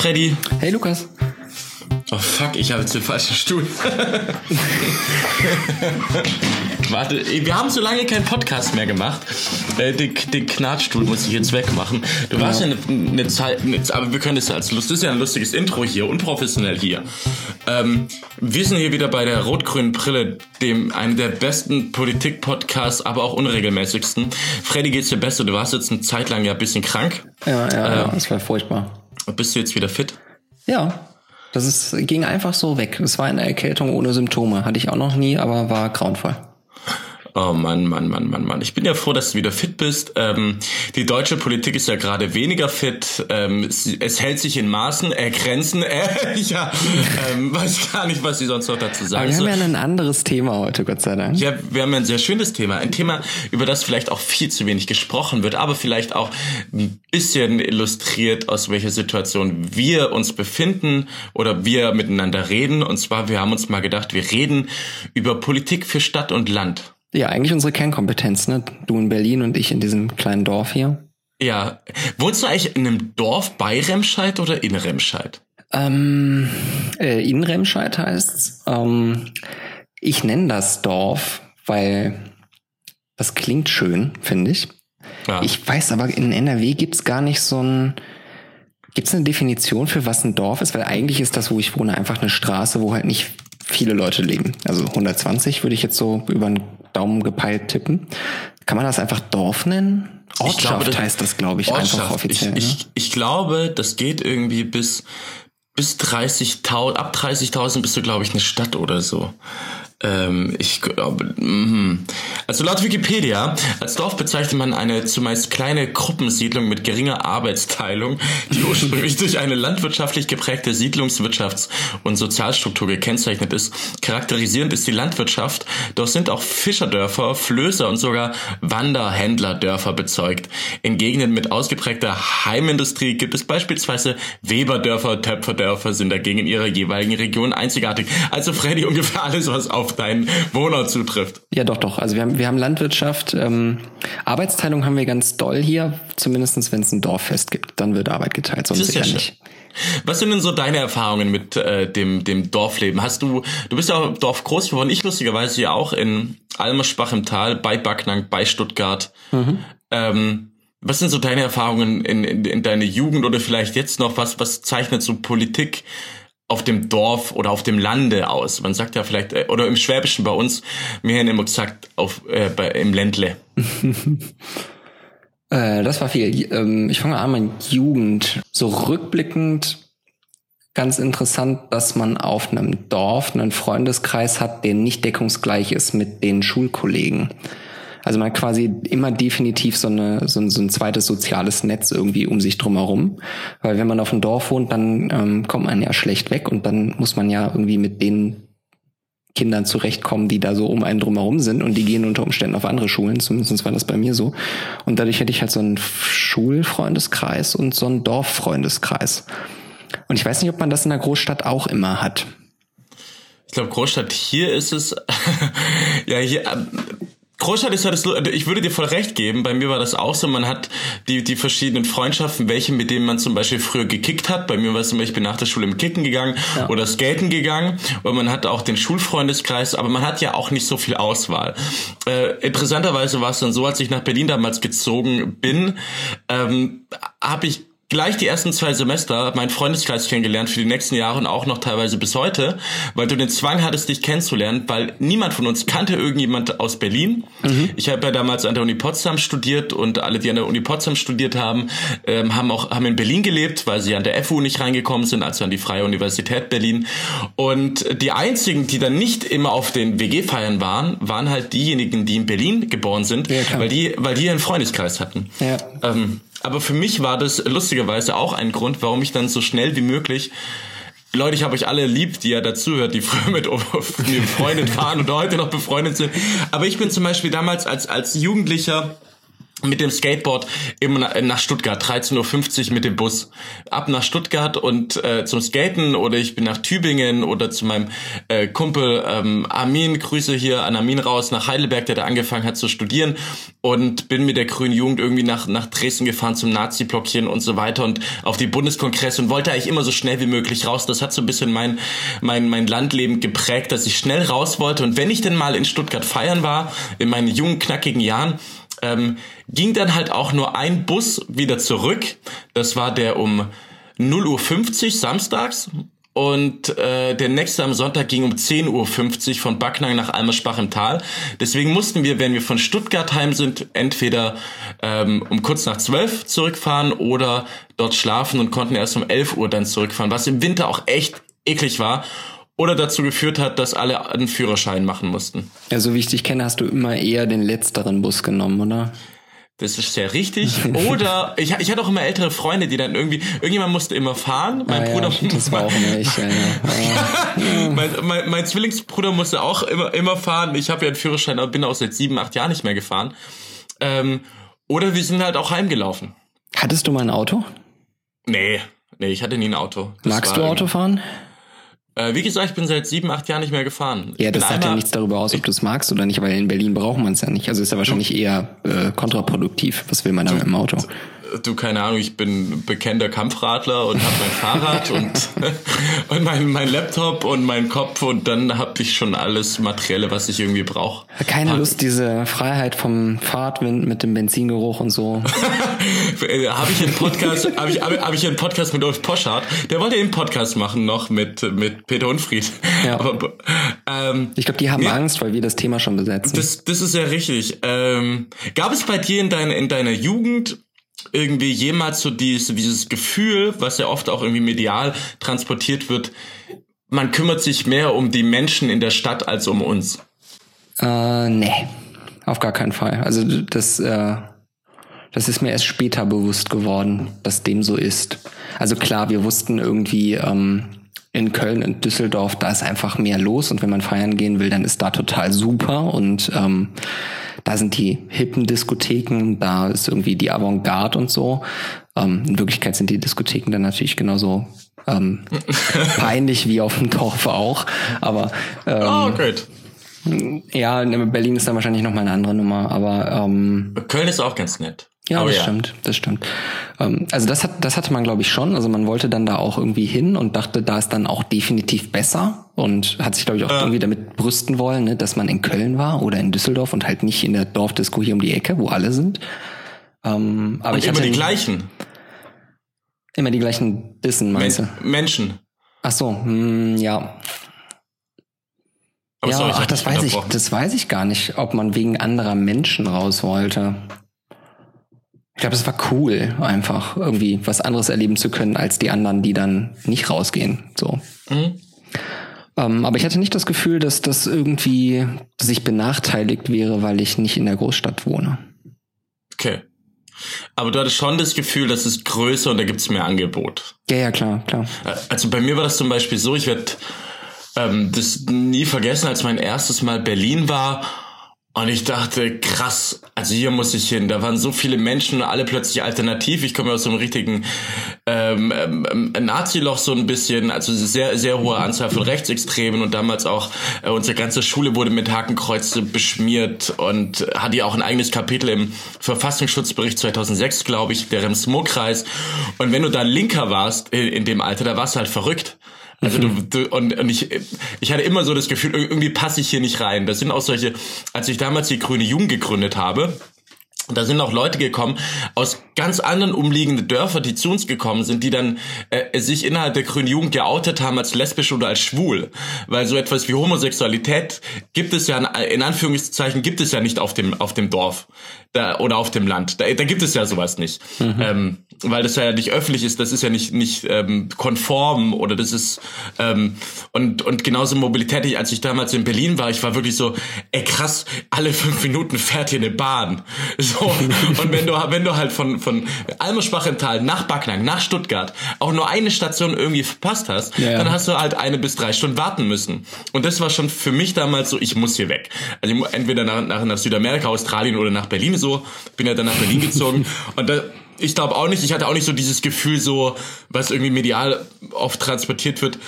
Freddy. Hey Lukas. Oh fuck, ich habe jetzt den falschen Stuhl. Warte, wir haben so lange keinen Podcast mehr gemacht. Äh, den, den Knatstuhl muss ich jetzt wegmachen. Du ja. warst ja eine, eine Zeit, eine, aber wir können das als Lust, das ist ja ein lustiges Intro hier, unprofessionell hier. Ähm, wir sind hier wieder bei der rot-grünen Brille, dem einem der besten Politik-Podcasts, aber auch unregelmäßigsten. Freddy, geht's dir besser? Du warst jetzt eine Zeit lang ja ein bisschen krank. Ja, ja, ähm, ja, das war furchtbar. Bist du jetzt wieder fit? Ja, das ist, ging einfach so weg. Es war eine Erkältung ohne Symptome. Hatte ich auch noch nie, aber war grauenvoll. Oh Mann, Mann, Mann, Mann, Mann. Ich bin ja froh, dass du wieder fit bist. Ähm, die deutsche Politik ist ja gerade weniger fit. Ähm, es, es, hält sich in Maßen, äh, Grenzen. Äh, ja, ähm, weiß gar nicht, was sie sonst noch dazu sagen. Aber wir haben ja ein anderes Thema heute, Gott sei Dank. Ja, wir haben ja ein sehr schönes Thema. Ein Thema, über das vielleicht auch viel zu wenig gesprochen wird, aber vielleicht auch ein bisschen illustriert, aus welcher Situation wir uns befinden oder wir miteinander reden. Und zwar, wir haben uns mal gedacht, wir reden über Politik für Stadt und Land. Ja, eigentlich unsere Kernkompetenz, ne? Du in Berlin und ich in diesem kleinen Dorf hier. Ja. Wohnst du eigentlich in einem Dorf bei Remscheid oder in Remscheid? Ähm, äh, in Remscheid heißt's. Ähm, ich nenne das Dorf, weil das klingt schön, finde ich. Ja. Ich weiß aber, in NRW gibt's gar nicht so ein. Gibt's eine Definition für was ein Dorf ist? Weil eigentlich ist das, wo ich wohne, einfach eine Straße, wo halt nicht viele Leute leben. Also 120 würde ich jetzt so über einen Daumen gepeilt tippen. Kann man das einfach Dorf nennen? Ortschaft glaube, das heißt das, glaube ich, Ortschaft. einfach offiziell. Ich, ich, ne? ich glaube, das geht irgendwie bis bis 30.000, ab 30.000 bist du, glaube ich, eine Stadt oder so. Ähm, ich glaube, mm. also laut Wikipedia, als Dorf bezeichnet man eine zumeist kleine Gruppensiedlung mit geringer Arbeitsteilung, die ursprünglich durch eine landwirtschaftlich geprägte Siedlungswirtschafts- und Sozialstruktur gekennzeichnet ist. Charakterisierend ist die Landwirtschaft, doch sind auch Fischerdörfer, Flößer und sogar Wanderhändlerdörfer bezeugt. In Gegenden mit ausgeprägter Heimindustrie gibt es beispielsweise Weberdörfer, Töpferdörfer sind dagegen in ihrer jeweiligen Region einzigartig. Also Freddy, ungefähr alles, was auf auf deinen Wohner zutrifft. Ja, doch, doch. Also wir haben, wir haben Landwirtschaft. Ähm, Arbeitsteilung haben wir ganz doll hier, zumindestens wenn es ein Dorffest gibt. Dann wird Arbeit geteilt, sonst sicher ja nicht. Was sind denn so deine Erfahrungen mit äh, dem, dem Dorfleben? Hast du, du bist ja Dorf groß geworden, ich lustigerweise ja auch in Almerschbach im Tal, bei Backnang, bei Stuttgart. Mhm. Ähm, was sind so deine Erfahrungen in, in, in deiner Jugend oder vielleicht jetzt noch? Was, was zeichnet so Politik auf dem Dorf oder auf dem Lande aus. Man sagt ja vielleicht, äh, oder im Schwäbischen bei uns, wir haben immer gesagt, auf, äh, bei, im Ländle. äh, das war viel. Ähm, ich fange an mit Jugend. So rückblickend ganz interessant, dass man auf einem Dorf einen Freundeskreis hat, der nicht deckungsgleich ist mit den Schulkollegen. Also man hat quasi immer definitiv so, eine, so, ein, so ein zweites soziales Netz irgendwie um sich drumherum. Weil wenn man auf dem Dorf wohnt, dann ähm, kommt man ja schlecht weg und dann muss man ja irgendwie mit den Kindern zurechtkommen, die da so um einen drumherum sind und die gehen unter Umständen auf andere Schulen, zumindest war das bei mir so. Und dadurch hätte ich halt so einen Schulfreundeskreis und so einen Dorffreundeskreis. Und ich weiß nicht, ob man das in der Großstadt auch immer hat. Ich glaube, Großstadt hier ist es, ja, hier, Großstadt ist ja das, ich würde dir voll recht geben, bei mir war das auch so, man hat die, die verschiedenen Freundschaften, welche mit denen man zum Beispiel früher gekickt hat, bei mir war es zum Beispiel nach der Schule im Kicken gegangen ja. oder Skaten gegangen und man hat auch den Schulfreundeskreis, aber man hat ja auch nicht so viel Auswahl. Äh, interessanterweise war es dann so, als ich nach Berlin damals gezogen bin, ähm, habe ich gleich die ersten zwei Semester meinen Freundeskreis kennengelernt für die nächsten Jahre und auch noch teilweise bis heute, weil du den Zwang hattest, dich kennenzulernen, weil niemand von uns kannte irgendjemand aus Berlin. Mhm. Ich habe ja damals an der Uni Potsdam studiert und alle, die an der Uni Potsdam studiert haben, ähm, haben auch haben in Berlin gelebt, weil sie an der FU nicht reingekommen sind, also an die Freie Universität Berlin. Und die einzigen, die dann nicht immer auf den WG-Feiern waren, waren halt diejenigen, die in Berlin geboren sind, ja, weil die, weil die einen Freundeskreis hatten. Ja. Ähm, aber für mich war das lustigerweise auch ein Grund, warum ich dann so schnell wie möglich Leute, ich habe euch alle lieb, die ja dazuhört, die früher mit mir befreundet waren und heute noch befreundet sind. Aber ich bin zum Beispiel damals als, als Jugendlicher mit dem Skateboard immer nach Stuttgart, 13.50 Uhr mit dem Bus. Ab nach Stuttgart und äh, zum Skaten oder ich bin nach Tübingen oder zu meinem äh, Kumpel ähm, Armin, Grüße hier an Armin raus nach Heidelberg, der da angefangen hat zu studieren und bin mit der Grünen Jugend irgendwie nach, nach Dresden gefahren zum Nazi-Blockchen und so weiter und auf die Bundeskongress und wollte eigentlich immer so schnell wie möglich raus. Das hat so ein bisschen mein, mein, mein Landleben geprägt, dass ich schnell raus wollte und wenn ich denn mal in Stuttgart feiern war, in meinen jungen, knackigen Jahren, ähm, ging dann halt auch nur ein Bus wieder zurück. Das war der um 0.50 Uhr samstags. Und äh, der nächste am Sonntag ging um 10.50 Uhr von Backnang nach Almersbach im Tal. Deswegen mussten wir, wenn wir von Stuttgart heim sind, entweder ähm, um kurz nach 12 zurückfahren oder dort schlafen und konnten erst um 11 Uhr dann zurückfahren, was im Winter auch echt eklig war oder dazu geführt hat, dass alle einen Führerschein machen mussten. Ja, so wie ich dich kenne, hast du immer eher den letzteren Bus genommen, oder? Das ist sehr richtig. Oder ich, ich hatte auch immer ältere Freunde, die dann irgendwie, irgendjemand musste immer fahren. Mein ah, Bruder. Ja, das war auch ich, ja, ja. mein, mein, mein Zwillingsbruder musste auch immer, immer fahren. Ich habe ja einen Führerschein, aber bin auch seit sieben, acht Jahren nicht mehr gefahren. Ähm, oder wir sind halt auch heimgelaufen. Hattest du mal ein Auto? Nee, nee, ich hatte nie ein Auto. Das Magst du Auto fahren? Äh, wie gesagt, ich bin seit sieben, acht Jahren nicht mehr gefahren. Ja, das sagt ja nichts darüber aus, ob du es magst oder nicht, weil in Berlin braucht man es ja nicht. Also ist ja wahrscheinlich eher äh, kontraproduktiv. Was will man da mit dem Auto? Du, keine Ahnung, ich bin bekennender Kampfradler und habe mein Fahrrad und, und mein, mein Laptop und mein Kopf und dann habe ich schon alles Materielle, was ich irgendwie brauche. Keine Lust, diese Freiheit vom Fahrtwind mit dem Benzingeruch und so. habe ich einen Podcast, habe ich, hab ich einen Podcast mit Ulf Poschardt, der wollte einen Podcast machen noch mit, mit Peter Unfried. Ja. Aber, ähm, ich glaube, die haben ja, Angst, weil wir das Thema schon besetzen. Das, das ist ja richtig. Ähm, gab es bei dir in, deiner in deiner Jugend irgendwie jemals so dieses, dieses Gefühl, was ja oft auch irgendwie medial transportiert wird, man kümmert sich mehr um die Menschen in der Stadt als um uns? Äh, nee, auf gar keinen Fall. Also das, äh, das ist mir erst später bewusst geworden, dass dem so ist. Also klar, wir wussten irgendwie ähm, in Köln und Düsseldorf, da ist einfach mehr los und wenn man feiern gehen will, dann ist da total super und ähm, da sind die hippen Diskotheken, da ist irgendwie die Avantgarde und so. Ähm, in Wirklichkeit sind die Diskotheken dann natürlich genauso ähm, peinlich wie auf dem Dorf auch. Aber ähm, oh, great. Ja, Berlin ist dann wahrscheinlich nochmal eine andere Nummer, aber ähm, Köln ist auch ganz nett. Ja, das ja. stimmt, das stimmt. Ähm, also das hat, das hatte man, glaube ich, schon. Also man wollte dann da auch irgendwie hin und dachte, da ist dann auch definitiv besser und hat sich, glaube ich, auch äh. irgendwie damit brüsten wollen, ne, dass man in Köln war oder in Düsseldorf und halt nicht in der Dorfdisco hier um die Ecke, wo alle sind. Ähm, aber und ich immer die gleichen. Immer die gleichen Dissen, meinst Men du? Menschen. Ach so, mh, hm, ja. Aber ja, sorry, ach, das weiß ich, das weiß ich gar nicht, ob man wegen anderer Menschen raus wollte. Ich glaube, es war cool, einfach irgendwie was anderes erleben zu können als die anderen, die dann nicht rausgehen. So. Mhm. Ähm, aber ich hatte nicht das Gefühl, dass das irgendwie sich benachteiligt wäre, weil ich nicht in der Großstadt wohne. Okay. Aber du hattest schon das Gefühl, dass es größer und da gibt es mehr Angebot. Ja, ja, klar, klar. Äh, also bei mir war das zum Beispiel so, ich werde ähm, das nie vergessen, als mein erstes Mal Berlin war und ich dachte, krass, also hier muss ich hin. Da waren so viele Menschen, alle plötzlich alternativ. Ich komme aus so einem richtigen ähm, ähm, Nazi-Loch so ein bisschen, also sehr, sehr hohe Anzahl von Rechtsextremen und damals auch äh, unsere ganze Schule wurde mit Hakenkreuze beschmiert und hatte ja auch ein eigenes Kapitel im Verfassungsschutzbericht 2006, glaube ich, der Rems-Murr-Kreis. Und wenn du da Linker warst in, in dem Alter, da warst du halt verrückt. Also du, du und, und ich, ich hatte immer so das Gefühl, irgendwie passe ich hier nicht rein. Das sind auch solche, als ich damals die Grüne Jugend gegründet habe, da sind auch Leute gekommen aus ganz anderen umliegenden Dörfer, die zu uns gekommen sind, die dann äh, sich innerhalb der Grünen Jugend geoutet haben als lesbisch oder als schwul. Weil so etwas wie Homosexualität gibt es ja, in Anführungszeichen, gibt es ja nicht auf dem, auf dem Dorf da, oder auf dem Land. Da, da gibt es ja sowas nicht. Mhm. Ähm, weil das ja nicht öffentlich ist, das ist ja nicht, nicht ähm, konform oder das ist ähm, und, und genauso Mobilität, als ich damals in Berlin war, ich war wirklich so, ey krass, alle fünf Minuten fährt hier eine Bahn. So, und wenn du, wenn du halt von, von von Almerschwach-im-Tal nach Backnang, nach Stuttgart, auch nur eine Station irgendwie verpasst hast, ja, ja. dann hast du halt eine bis drei Stunden warten müssen. Und das war schon für mich damals so, ich muss hier weg. Also entweder nach, nach, nach Südamerika, Australien oder nach Berlin so. Bin ja dann nach Berlin gezogen. Und da, ich glaube auch nicht, ich hatte auch nicht so dieses Gefühl so, was irgendwie medial oft transportiert wird,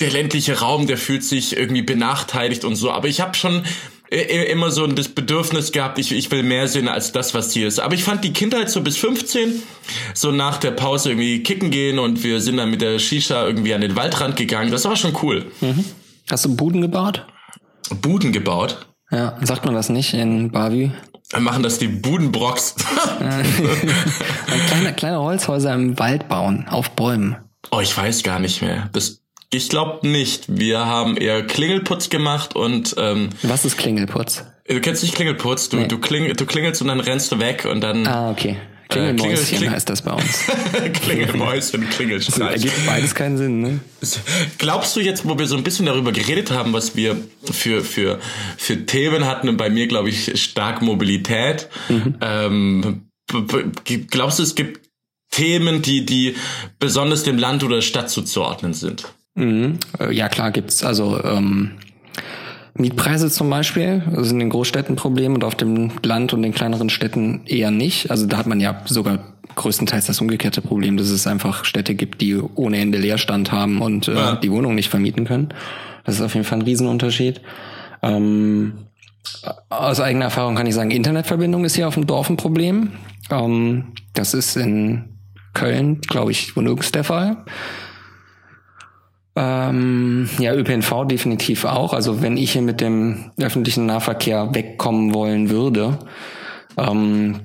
der ländliche Raum, der fühlt sich irgendwie benachteiligt und so. Aber ich habe schon immer so das Bedürfnis gehabt, ich, ich will mehr sehen als das, was hier ist. Aber ich fand die Kindheit so bis 15, so nach der Pause irgendwie kicken gehen und wir sind dann mit der Shisha irgendwie an den Waldrand gegangen. Das war schon cool. Mhm. Hast du Buden gebaut? Buden gebaut? Ja, sagt man das nicht in Bavü? Machen das die Budenbrocks. kleine, kleine Holzhäuser im Wald bauen, auf Bäumen. Oh, ich weiß gar nicht mehr. Das ich glaube nicht. Wir haben eher Klingelputz gemacht und ähm, Was ist Klingelputz? Du kennst nicht Klingelputz, du, nee. du, kling, du klingelst und dann rennst du weg und dann. Ah, okay. Klingelmäuschen äh, Klingel, heißt das bei uns. Klingelmäuschen, Klingelstreich. Das ergibt beides keinen Sinn, ne? Glaubst du jetzt, wo wir so ein bisschen darüber geredet haben, was wir für, für, für Themen hatten und bei mir, glaube ich, stark Mobilität, mhm. ähm, glaubst du, es gibt Themen, die, die besonders dem Land oder Stadt zuzuordnen sind? Mhm. Äh, ja, klar gibt's. Also ähm, Mietpreise zum Beispiel sind in den Großstädten ein Problem und auf dem Land und den kleineren Städten eher nicht. Also da hat man ja sogar größtenteils das umgekehrte Problem, dass es einfach Städte gibt, die ohne Ende Leerstand haben und äh, ja. die Wohnung nicht vermieten können. Das ist auf jeden Fall ein Riesenunterschied. Ähm, aus eigener Erfahrung kann ich sagen, Internetverbindung ist hier auf dem Dorf ein Problem. Ähm, das ist in Köln, glaube ich, nirgends der Fall. Ähm, ja, ÖPNV definitiv auch. Also wenn ich hier mit dem öffentlichen Nahverkehr wegkommen wollen würde, ähm,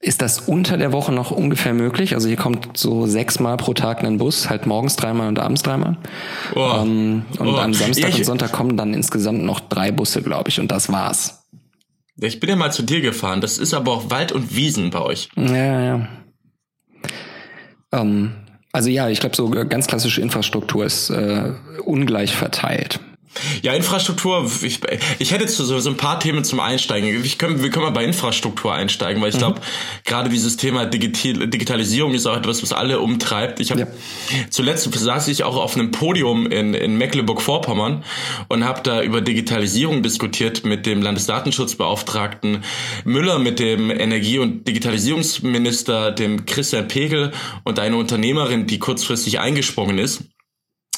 ist das unter der Woche noch ungefähr möglich? Also hier kommt so sechsmal pro Tag ein Bus, halt morgens dreimal und abends dreimal. Oh. Ähm, und oh. am Samstag ich, und Sonntag kommen dann insgesamt noch drei Busse, glaube ich, und das war's. Ich bin ja mal zu dir gefahren. Das ist aber auch Wald und Wiesen bei euch. Ja, ja. Ähm, also ja, ich glaube, so ganz klassische Infrastruktur ist äh, ungleich verteilt. Ja, Infrastruktur, ich, ich hätte so, so ein paar Themen zum Einsteigen. Ich können, wir können mal bei Infrastruktur einsteigen, weil ich glaube, mhm. gerade dieses Thema Digital, Digitalisierung ist auch etwas, was alle umtreibt. Ich habe ja. zuletzt saß ich auch auf einem Podium in, in Mecklenburg-Vorpommern und habe da über Digitalisierung diskutiert mit dem Landesdatenschutzbeauftragten Müller, mit dem Energie- und Digitalisierungsminister, dem Christian Pegel und einer Unternehmerin, die kurzfristig eingesprungen ist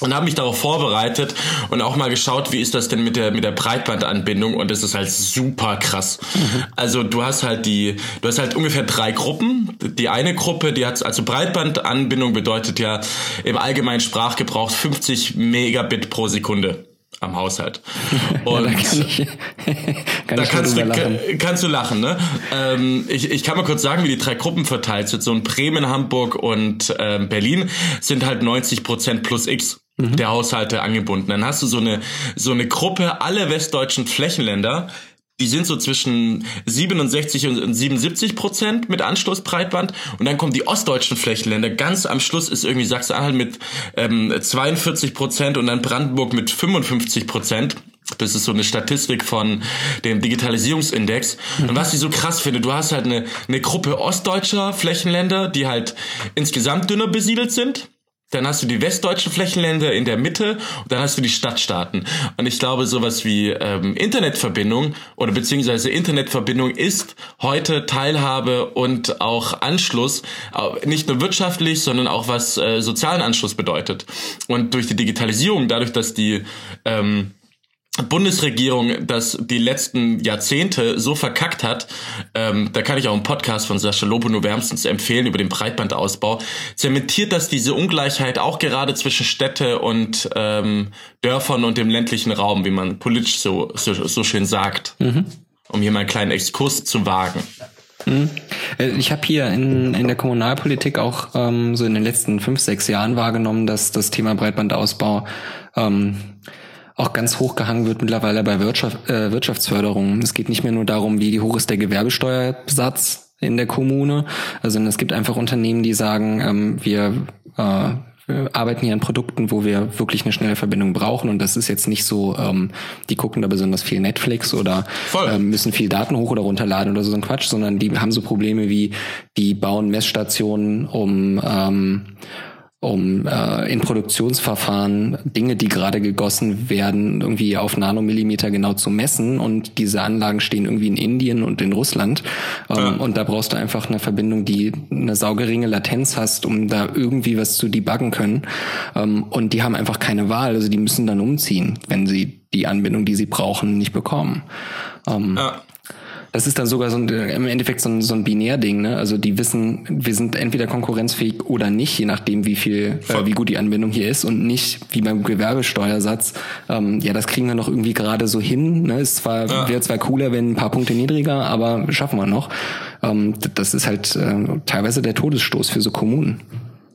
und habe mich darauf vorbereitet und auch mal geschaut, wie ist das denn mit der mit der Breitbandanbindung und das ist halt super krass. Mhm. Also du hast halt die du hast halt ungefähr drei Gruppen. Die eine Gruppe, die hat also Breitbandanbindung bedeutet ja im allgemeinen Sprachgebrauch 50 Megabit pro Sekunde am Haushalt. Und ja, da, kann ich, kann da kannst, du, lachen. kannst du lachen, ne? Ähm, ich, ich kann mal kurz sagen, wie die drei Gruppen verteilt sind. So in Bremen, Hamburg und ähm, Berlin sind halt 90 Prozent plus X mhm. der Haushalte angebunden. Dann hast du so eine, so eine Gruppe, alle westdeutschen Flächenländer, die sind so zwischen 67 und 77 Prozent mit Anschlussbreitband und dann kommen die ostdeutschen Flächenländer. Ganz am Schluss ist irgendwie Sachsen-Anhalt mit ähm, 42 Prozent und dann Brandenburg mit 55 Prozent. Das ist so eine Statistik von dem Digitalisierungsindex. Und mhm. was ich so krass finde, du hast halt eine, eine Gruppe ostdeutscher Flächenländer, die halt insgesamt dünner besiedelt sind dann hast du die westdeutschen Flächenländer in der Mitte und dann hast du die Stadtstaaten. Und ich glaube, sowas wie ähm, Internetverbindung oder beziehungsweise Internetverbindung ist heute Teilhabe und auch Anschluss, nicht nur wirtschaftlich, sondern auch was äh, sozialen Anschluss bedeutet. Und durch die Digitalisierung, dadurch, dass die ähm, Bundesregierung das die letzten Jahrzehnte so verkackt hat, ähm, da kann ich auch einen Podcast von Sascha Lobo nur wärmstens empfehlen über den Breitbandausbau, zementiert das diese Ungleichheit auch gerade zwischen Städte und ähm, Dörfern und dem ländlichen Raum, wie man politisch so, so, so schön sagt, mhm. um hier mal einen kleinen Exkurs zu wagen. Mhm. Äh, ich habe hier in, in der Kommunalpolitik auch ähm, so in den letzten fünf, sechs Jahren wahrgenommen, dass das Thema Breitbandausbau ähm, auch ganz hoch gehangen wird mittlerweile bei Wirtschaft, äh, Wirtschaftsförderung. Es geht nicht mehr nur darum, wie hoch ist der Gewerbesteuersatz in der Kommune. Also es gibt einfach Unternehmen, die sagen, ähm, wir äh, wir arbeiten hier an Produkten, wo wir wirklich eine schnelle Verbindung brauchen und das ist jetzt nicht so, ähm, die gucken da besonders viel Netflix oder ähm, müssen viel Daten hoch oder runterladen oder so ein Quatsch, sondern die haben so Probleme wie, die bauen Messstationen, um ähm, um äh, in Produktionsverfahren Dinge, die gerade gegossen werden, irgendwie auf Nanomillimeter genau zu messen. Und diese Anlagen stehen irgendwie in Indien und in Russland. Ähm, ja. Und da brauchst du einfach eine Verbindung, die eine saugeringe Latenz hast, um da irgendwie was zu debuggen können. Ähm, und die haben einfach keine Wahl. Also die müssen dann umziehen, wenn sie die Anbindung, die sie brauchen, nicht bekommen. Ähm, ja das ist dann sogar so ein, im Endeffekt so ein, so ein Binärding, ne? Also die wissen, wir sind entweder konkurrenzfähig oder nicht, je nachdem, wie viel, äh, wie gut die Anbindung hier ist und nicht wie beim Gewerbesteuersatz. Ähm, ja, das kriegen wir noch irgendwie gerade so hin. Ne? Ist zwar ja. wäre zwar cooler, wenn ein paar Punkte niedriger, aber schaffen wir noch. Ähm, das ist halt äh, teilweise der Todesstoß für so Kommunen.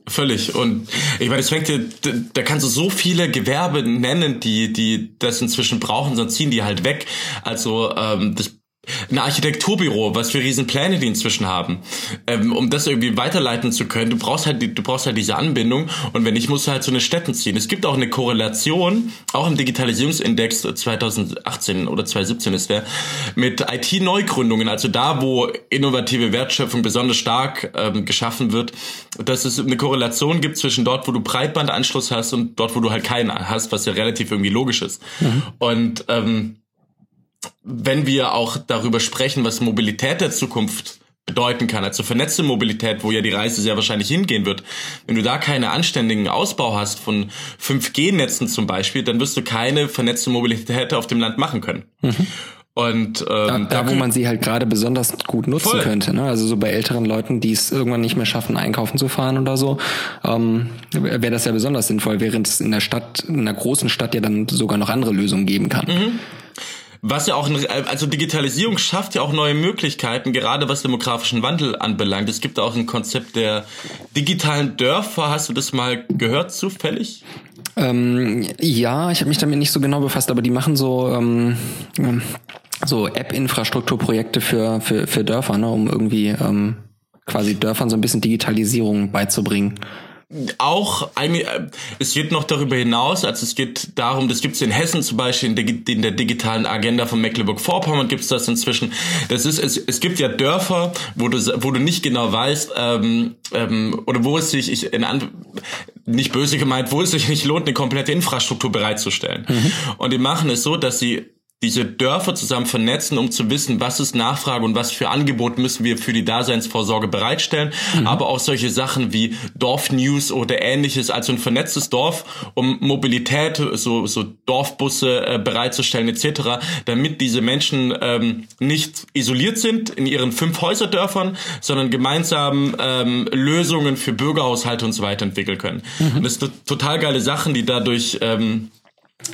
Völlig. Und ich meine, es fängt da, da kannst du so viele Gewerbe nennen, die, die das inzwischen brauchen, sonst ziehen die halt weg. Also ähm, das ein Architekturbüro, was für Riesenpläne die inzwischen haben, ähm, um das irgendwie weiterleiten zu können. Du brauchst halt, die, du brauchst halt diese Anbindung und wenn nicht, musst du halt so eine Städten ziehen. Es gibt auch eine Korrelation, auch im Digitalisierungsindex 2018 oder 2017 ist der, mit IT-Neugründungen, also da, wo innovative Wertschöpfung besonders stark ähm, geschaffen wird, dass es eine Korrelation gibt zwischen dort, wo du Breitbandanschluss hast und dort, wo du halt keinen hast, was ja relativ irgendwie logisch ist. Mhm. Und ähm, wenn wir auch darüber sprechen, was Mobilität der Zukunft bedeuten kann, also vernetzte Mobilität, wo ja die Reise sehr wahrscheinlich hingehen wird. Wenn du da keine anständigen Ausbau hast von 5G-Netzen zum Beispiel, dann wirst du keine vernetzte Mobilität auf dem Land machen können. Mhm. Und ähm, da, da, wo man sie halt gerade besonders gut nutzen voll. könnte, ne? Also so bei älteren Leuten, die es irgendwann nicht mehr schaffen, einkaufen zu fahren oder so, ähm, wäre das ja besonders sinnvoll, während es in der Stadt, in einer großen Stadt ja dann sogar noch andere Lösungen geben kann. Mhm. Was ja auch, also Digitalisierung schafft ja auch neue Möglichkeiten, gerade was demografischen Wandel anbelangt. Es gibt auch ein Konzept der digitalen Dörfer. Hast du das mal gehört zufällig? Ähm, ja, ich habe mich damit nicht so genau befasst, aber die machen so ähm, ähm so App-Infrastrukturprojekte für, für, für Dörfer, ne, um irgendwie ähm, quasi Dörfern so ein bisschen Digitalisierung beizubringen auch eine, es geht noch darüber hinaus, also es geht darum, das gibt es in Hessen zum Beispiel in, in der digitalen Agenda von Mecklenburg-Vorpommern gibt es das inzwischen. Das ist, es, es gibt ja Dörfer, wo du, wo du nicht genau weißt, ähm, ähm, oder wo es sich, ich, in, nicht böse gemeint, wo es sich nicht lohnt, eine komplette Infrastruktur bereitzustellen. Mhm. Und die machen es so, dass sie diese Dörfer zusammen vernetzen, um zu wissen, was ist Nachfrage und was für Angebot müssen wir für die Daseinsvorsorge bereitstellen. Mhm. Aber auch solche Sachen wie Dorfnews oder ähnliches, also ein vernetztes Dorf, um Mobilität, so, so Dorfbusse äh, bereitzustellen etc., damit diese Menschen ähm, nicht isoliert sind in ihren fünf Häuserdörfern, sondern gemeinsam ähm, Lösungen für Bürgerhaushalte und so weiter entwickeln können. Mhm. Und das sind total geile Sachen, die dadurch ähm,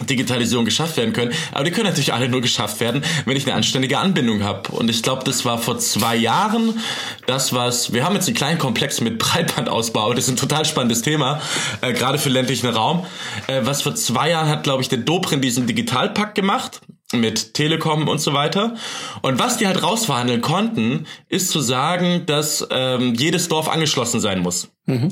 Digitalisierung geschafft werden können. Aber die können natürlich alle nur geschafft werden, wenn ich eine anständige Anbindung habe. Und ich glaube, das war vor zwei Jahren das, was wir haben jetzt einen kleinen Komplex mit Breitbandausbau. Das ist ein total spannendes Thema, äh, gerade für ländlichen Raum. Äh, was vor zwei Jahren hat, glaube ich, der Dobrin diesen Digitalpakt gemacht mit Telekom und so weiter. Und was die halt rausverhandeln konnten, ist zu sagen, dass ähm, jedes Dorf angeschlossen sein muss. Mhm.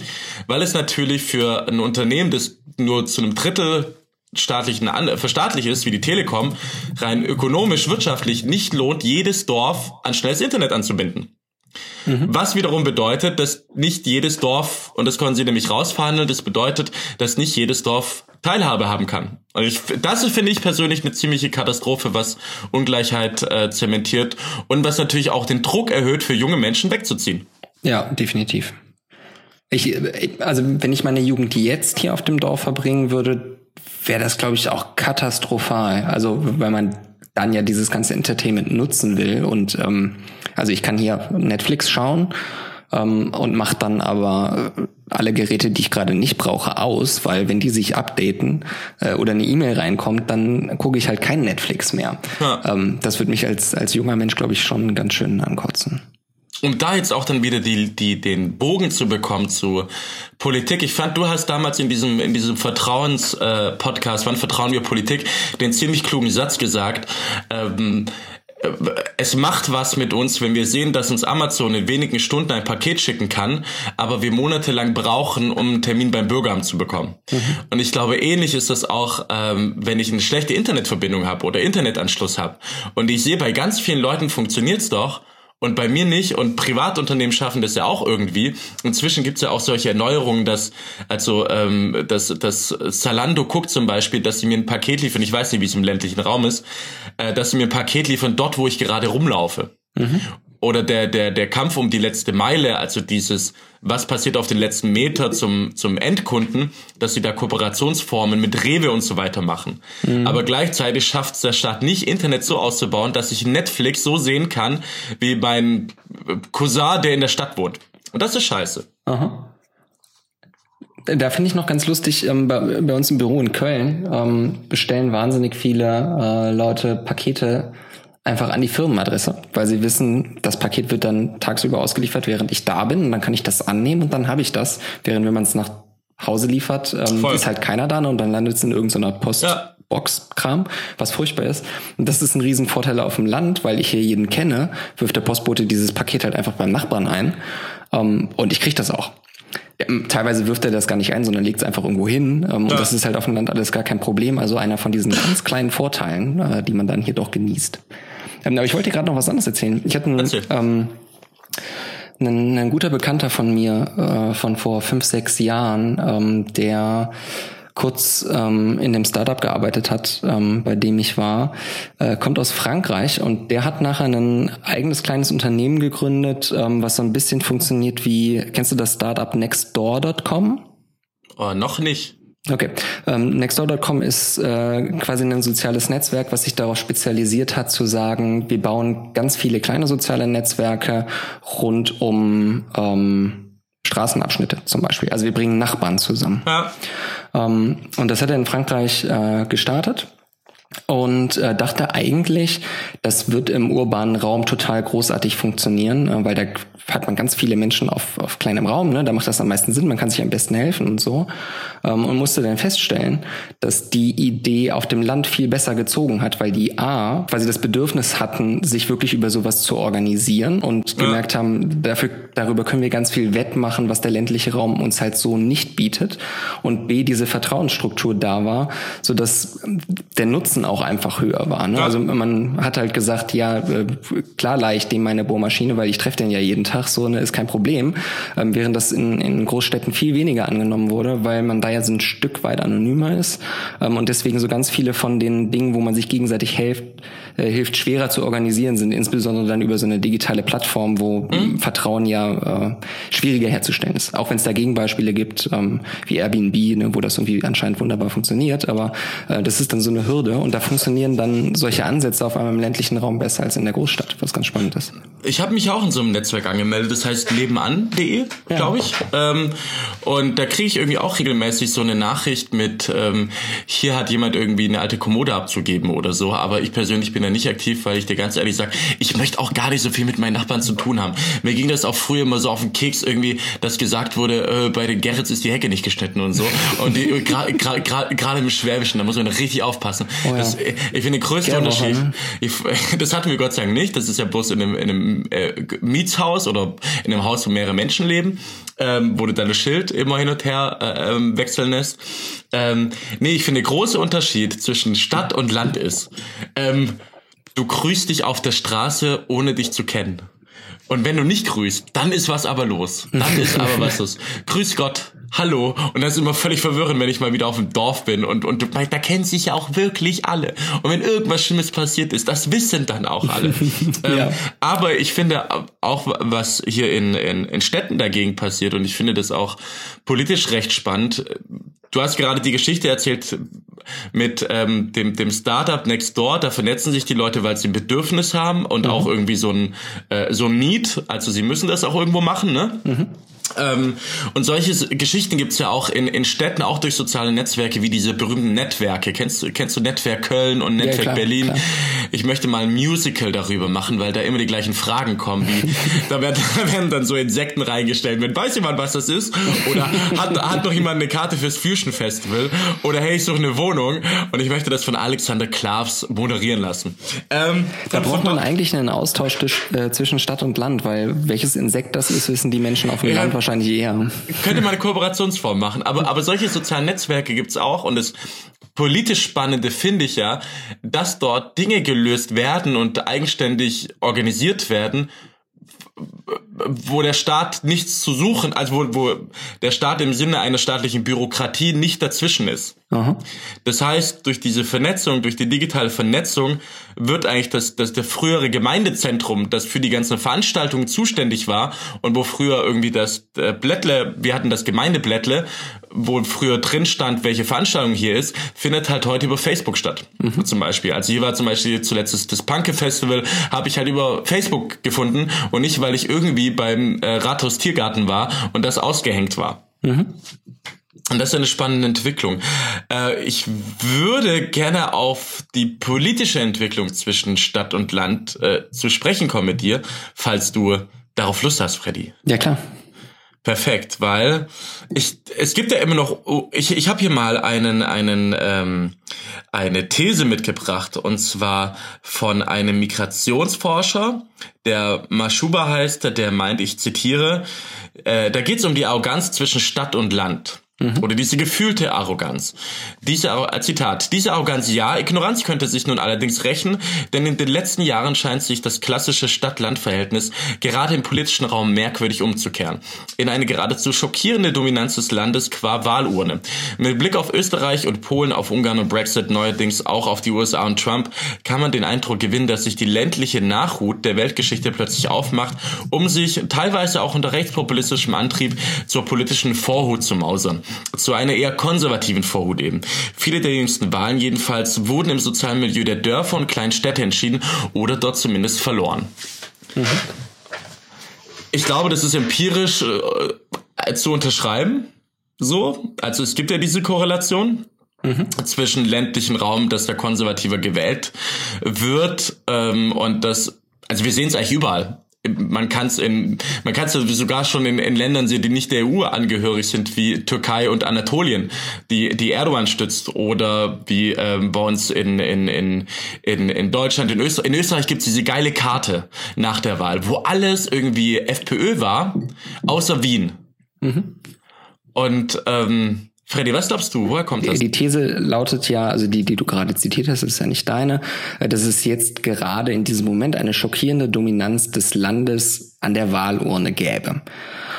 Weil es natürlich für ein Unternehmen, das nur zu einem Drittel staatlichen verstaatlicht ist, wie die Telekom, rein ökonomisch, wirtschaftlich nicht lohnt, jedes Dorf an schnelles Internet anzubinden. Mhm. Was wiederum bedeutet, dass nicht jedes Dorf, und das konnten sie nämlich rausverhandeln, das bedeutet, dass nicht jedes Dorf Teilhabe haben kann. Und ich, das finde ich persönlich eine ziemliche Katastrophe, was Ungleichheit äh, zementiert und was natürlich auch den Druck erhöht, für junge Menschen wegzuziehen. Ja, definitiv. Ich, also wenn ich meine Jugend jetzt hier auf dem Dorf verbringen würde, wäre das, glaube ich, auch katastrophal. Also, weil man dann ja dieses ganze Entertainment nutzen will. Und ähm, also ich kann hier Netflix schauen ähm, und mache dann aber äh, alle Geräte, die ich gerade nicht brauche, aus, weil wenn die sich updaten äh, oder eine E-Mail reinkommt, dann gucke ich halt kein Netflix mehr. Ja. Ähm, das wird mich als, als junger Mensch, glaube ich, schon ganz schön ankotzen um da jetzt auch dann wieder die, die, den Bogen zu bekommen zu Politik. Ich fand, du hast damals in diesem, in diesem Vertrauens-Podcast, äh, wann vertrauen wir Politik, den ziemlich klugen Satz gesagt, ähm, es macht was mit uns, wenn wir sehen, dass uns Amazon in wenigen Stunden ein Paket schicken kann, aber wir monatelang brauchen, um einen Termin beim Bürgeramt zu bekommen. Mhm. Und ich glaube, ähnlich ist das auch, ähm, wenn ich eine schlechte Internetverbindung habe oder Internetanschluss habe. Und ich sehe, bei ganz vielen Leuten funktioniert's doch und bei mir nicht. Und Privatunternehmen schaffen das ja auch irgendwie. Inzwischen gibt's ja auch solche Erneuerungen, dass also ähm, dass, dass Zalando guckt zum Beispiel, dass sie mir ein Paket liefern. Ich weiß nicht, wie es im ländlichen Raum ist, äh, dass sie mir ein Paket liefern dort, wo ich gerade rumlaufe. Mhm oder der, der, der Kampf um die letzte Meile, also dieses, was passiert auf den letzten Meter zum, zum Endkunden, dass sie da Kooperationsformen mit Rewe und so weiter machen. Mhm. Aber gleichzeitig schafft es der Staat nicht, Internet so auszubauen, dass ich Netflix so sehen kann, wie mein Cousin, der in der Stadt wohnt. Und das ist scheiße. Aha. Da finde ich noch ganz lustig, ähm, bei, bei, uns im Büro in Köln ähm, bestellen wahnsinnig viele äh, Leute Pakete einfach an die Firmenadresse, weil sie wissen, das Paket wird dann tagsüber ausgeliefert, während ich da bin und dann kann ich das annehmen und dann habe ich das. Während wenn man es nach Hause liefert, ähm, ist halt keiner da und dann landet es in irgendeiner Postbox-Kram, was furchtbar ist. Und das ist ein Riesenvorteil auf dem Land, weil ich hier jeden kenne, wirft der Postbote dieses Paket halt einfach beim Nachbarn ein ähm, und ich kriege das auch. Teilweise wirft er das gar nicht ein, sondern legt es einfach irgendwo hin. Ähm, ja. Und das ist halt auf dem Land alles gar kein Problem. Also einer von diesen ganz kleinen Vorteilen, äh, die man dann hier doch genießt. Ähm, aber ich wollte gerade noch was anderes erzählen. Ich hatte einen, ähm, ein, ein guter Bekannter von mir äh, von vor fünf, sechs Jahren, ähm, der kurz ähm, in dem Startup gearbeitet hat, ähm, bei dem ich war, äh, kommt aus Frankreich und der hat nachher ein eigenes kleines Unternehmen gegründet, ähm, was so ein bisschen funktioniert wie, kennst du das Startup nextdoor.com? Oh, noch nicht. Okay. Ähm, Nextdoor.com ist äh, quasi ein soziales Netzwerk, was sich darauf spezialisiert hat, zu sagen, wir bauen ganz viele kleine soziale Netzwerke rund um ähm, Straßenabschnitte zum Beispiel. Also wir bringen Nachbarn zusammen. Ja. Ähm, und das hat er in Frankreich äh, gestartet und äh, dachte eigentlich, das wird im urbanen Raum total großartig funktionieren, äh, weil da hat man ganz viele Menschen auf, auf kleinem Raum, ne? da macht das am meisten Sinn, man kann sich am besten helfen und so. Ähm, und musste dann feststellen, dass die Idee auf dem Land viel besser gezogen hat, weil die A, quasi das Bedürfnis hatten, sich wirklich über sowas zu organisieren und ja. gemerkt haben, dafür, darüber können wir ganz viel wettmachen, was der ländliche Raum uns halt so nicht bietet. Und B, diese Vertrauensstruktur da war, so dass der Nutzen auch einfach höher war. Ne? Ja. Also man hat halt gesagt, ja, äh, klar leicht dem meine Bohrmaschine, weil ich treffe den ja jeden Tag Tag so, ne, ist kein Problem. Ähm, während das in, in Großstädten viel weniger angenommen wurde, weil man da ja so ein Stück weit anonymer ist ähm, und deswegen so ganz viele von den Dingen, wo man sich gegenseitig hilft, äh, hilft schwerer zu organisieren sind, insbesondere dann über so eine digitale Plattform, wo mhm. Vertrauen ja äh, schwieriger herzustellen ist. Auch wenn es da Gegenbeispiele gibt, ähm, wie Airbnb, ne, wo das irgendwie anscheinend wunderbar funktioniert, aber äh, das ist dann so eine Hürde und da funktionieren dann solche Ansätze auf einem ländlichen Raum besser als in der Großstadt, was ganz spannend ist. Ich habe mich auch in so einem Netzwerk angemeldet das heißt nebenan.de, ja. glaube ich. Ähm, und da kriege ich irgendwie auch regelmäßig so eine Nachricht mit, ähm, hier hat jemand irgendwie eine alte Kommode abzugeben oder so. Aber ich persönlich bin da nicht aktiv, weil ich dir ganz ehrlich sage, ich möchte auch gar nicht so viel mit meinen Nachbarn zu tun haben. Mir ging das auch früher immer so auf den Keks irgendwie, dass gesagt wurde, äh, bei den Gerrits ist die Hecke nicht geschnitten und so. Und gerade im Schwäbischen, da muss man richtig aufpassen. Oh ja. das, ich finde, der größte Gerne Unterschied, ne? ich, das hatten wir Gott sei Dank nicht, das ist ja bloß in einem, in einem äh, Mietshaus oder in einem Haus, wo mehrere Menschen leben, ähm, wo du deine Schild immer hin und her äh, ähm, wechseln lässt. Ähm, nee, ich finde, der große Unterschied zwischen Stadt und Land ist, ähm, du grüßt dich auf der Straße, ohne dich zu kennen. Und wenn du nicht grüßt, dann ist was aber los. Dann ist aber was los. Grüß Gott hallo. Und das ist immer völlig verwirrend, wenn ich mal wieder auf dem Dorf bin und, und da kennen sich ja auch wirklich alle. Und wenn irgendwas Schlimmes passiert ist, das wissen dann auch alle. ja. ähm, aber ich finde auch, was hier in, in, in Städten dagegen passiert, und ich finde das auch politisch recht spannend. Du hast gerade die Geschichte erzählt mit ähm, dem, dem Startup Next Door. Da vernetzen sich die Leute, weil sie ein Bedürfnis haben und mhm. auch irgendwie so ein, äh, so ein Need. Also sie müssen das auch irgendwo machen, ne? Mhm. Ähm, und solche Geschichten gibt's ja auch in, in Städten, auch durch soziale Netzwerke, wie diese berühmten Netzwerke. Kennst du, kennst du Netzwerk Köln und Netzwerk ja, klar, Berlin? Klar. ich möchte mal ein Musical darüber machen, weil da immer die gleichen Fragen kommen, wie da werden, da werden dann so Insekten reingestellt. Wenn weiß jemand, was das ist? Oder hat, hat noch jemand eine Karte fürs Fusion Festival? Oder hey, ich suche eine Wohnung und ich möchte das von Alexander Klavs moderieren lassen. Ähm, da braucht man eigentlich einen Austausch äh, zwischen Stadt und Land, weil welches Insekt das ist, wissen die Menschen auf dem ja, Land wahrscheinlich eher. Könnte man eine Kooperationsform machen, aber, aber solche sozialen Netzwerke gibt's auch und das politisch Spannende finde ich ja, dass dort Dinge gelöst werden und eigenständig organisiert werden, wo der Staat nichts zu suchen, also wo, wo der Staat im Sinne einer staatlichen Bürokratie nicht dazwischen ist. Aha. Das heißt, durch diese Vernetzung, durch die digitale Vernetzung wird eigentlich das, das der frühere Gemeindezentrum, das für die ganzen Veranstaltungen zuständig war und wo früher irgendwie das äh, Blättle, wir hatten das Gemeindeblättle, wo früher drin stand, welche Veranstaltung hier ist, findet halt heute über Facebook statt. Mhm. Zum Beispiel. Also hier war zum Beispiel zuletzt das, das Punke Festival, habe ich halt über Facebook gefunden und nicht, weil ich irgendwie beim äh, Rathaus Tiergarten war und das ausgehängt war. Mhm. Und das ist eine spannende Entwicklung. Äh, ich würde gerne auf die politische Entwicklung zwischen Stadt und Land äh, zu sprechen kommen mit dir, falls du darauf Lust hast, Freddy. Ja, klar. Perfekt, weil ich es gibt ja immer noch oh, ich ich habe hier mal einen einen ähm, eine These mitgebracht und zwar von einem Migrationsforscher, der Mashuba heißt, der meint, ich zitiere, äh, da geht es um die Arroganz zwischen Stadt und Land. Mhm. Oder diese gefühlte Arroganz. Diese, äh, Zitat, diese Arroganz ja, Ignoranz könnte sich nun allerdings rächen, denn in den letzten Jahren scheint sich das klassische Stadt-Land-Verhältnis gerade im politischen Raum merkwürdig umzukehren. In eine geradezu schockierende Dominanz des Landes qua Wahlurne. Mit Blick auf Österreich und Polen, auf Ungarn und Brexit, neuerdings auch auf die USA und Trump, kann man den Eindruck gewinnen, dass sich die ländliche Nachhut der Weltgeschichte plötzlich aufmacht, um sich teilweise auch unter rechtspopulistischem Antrieb zur politischen Vorhut zu mausern zu einer eher konservativen Vorhut eben. Viele der jüngsten Wahlen jedenfalls wurden im sozialen Milieu der Dörfer und kleinen Städte entschieden oder dort zumindest verloren. Mhm. Ich glaube, das ist empirisch äh, zu unterschreiben. So, also es gibt ja diese Korrelation. Mhm. zwischen ländlichen Raum, dass der konservativer gewählt wird ähm, und das also wir sehen es eigentlich überall man kann es in man kann es sogar schon in, in Ländern sehen, die nicht der EU angehörig sind, wie Türkei und Anatolien, die die Erdogan stützt oder wie ähm, bei uns in in in in, in Deutschland, in Österreich. In Österreich gibt's diese geile Karte nach der Wahl, wo alles irgendwie FPÖ war, außer Wien. Mhm. Und ähm, Freddy, was glaubst du? Woher kommt das? Die These lautet ja, also die, die du gerade zitiert hast, ist ja nicht deine, äh, dass es jetzt gerade in diesem Moment eine schockierende Dominanz des Landes an der Wahlurne gäbe.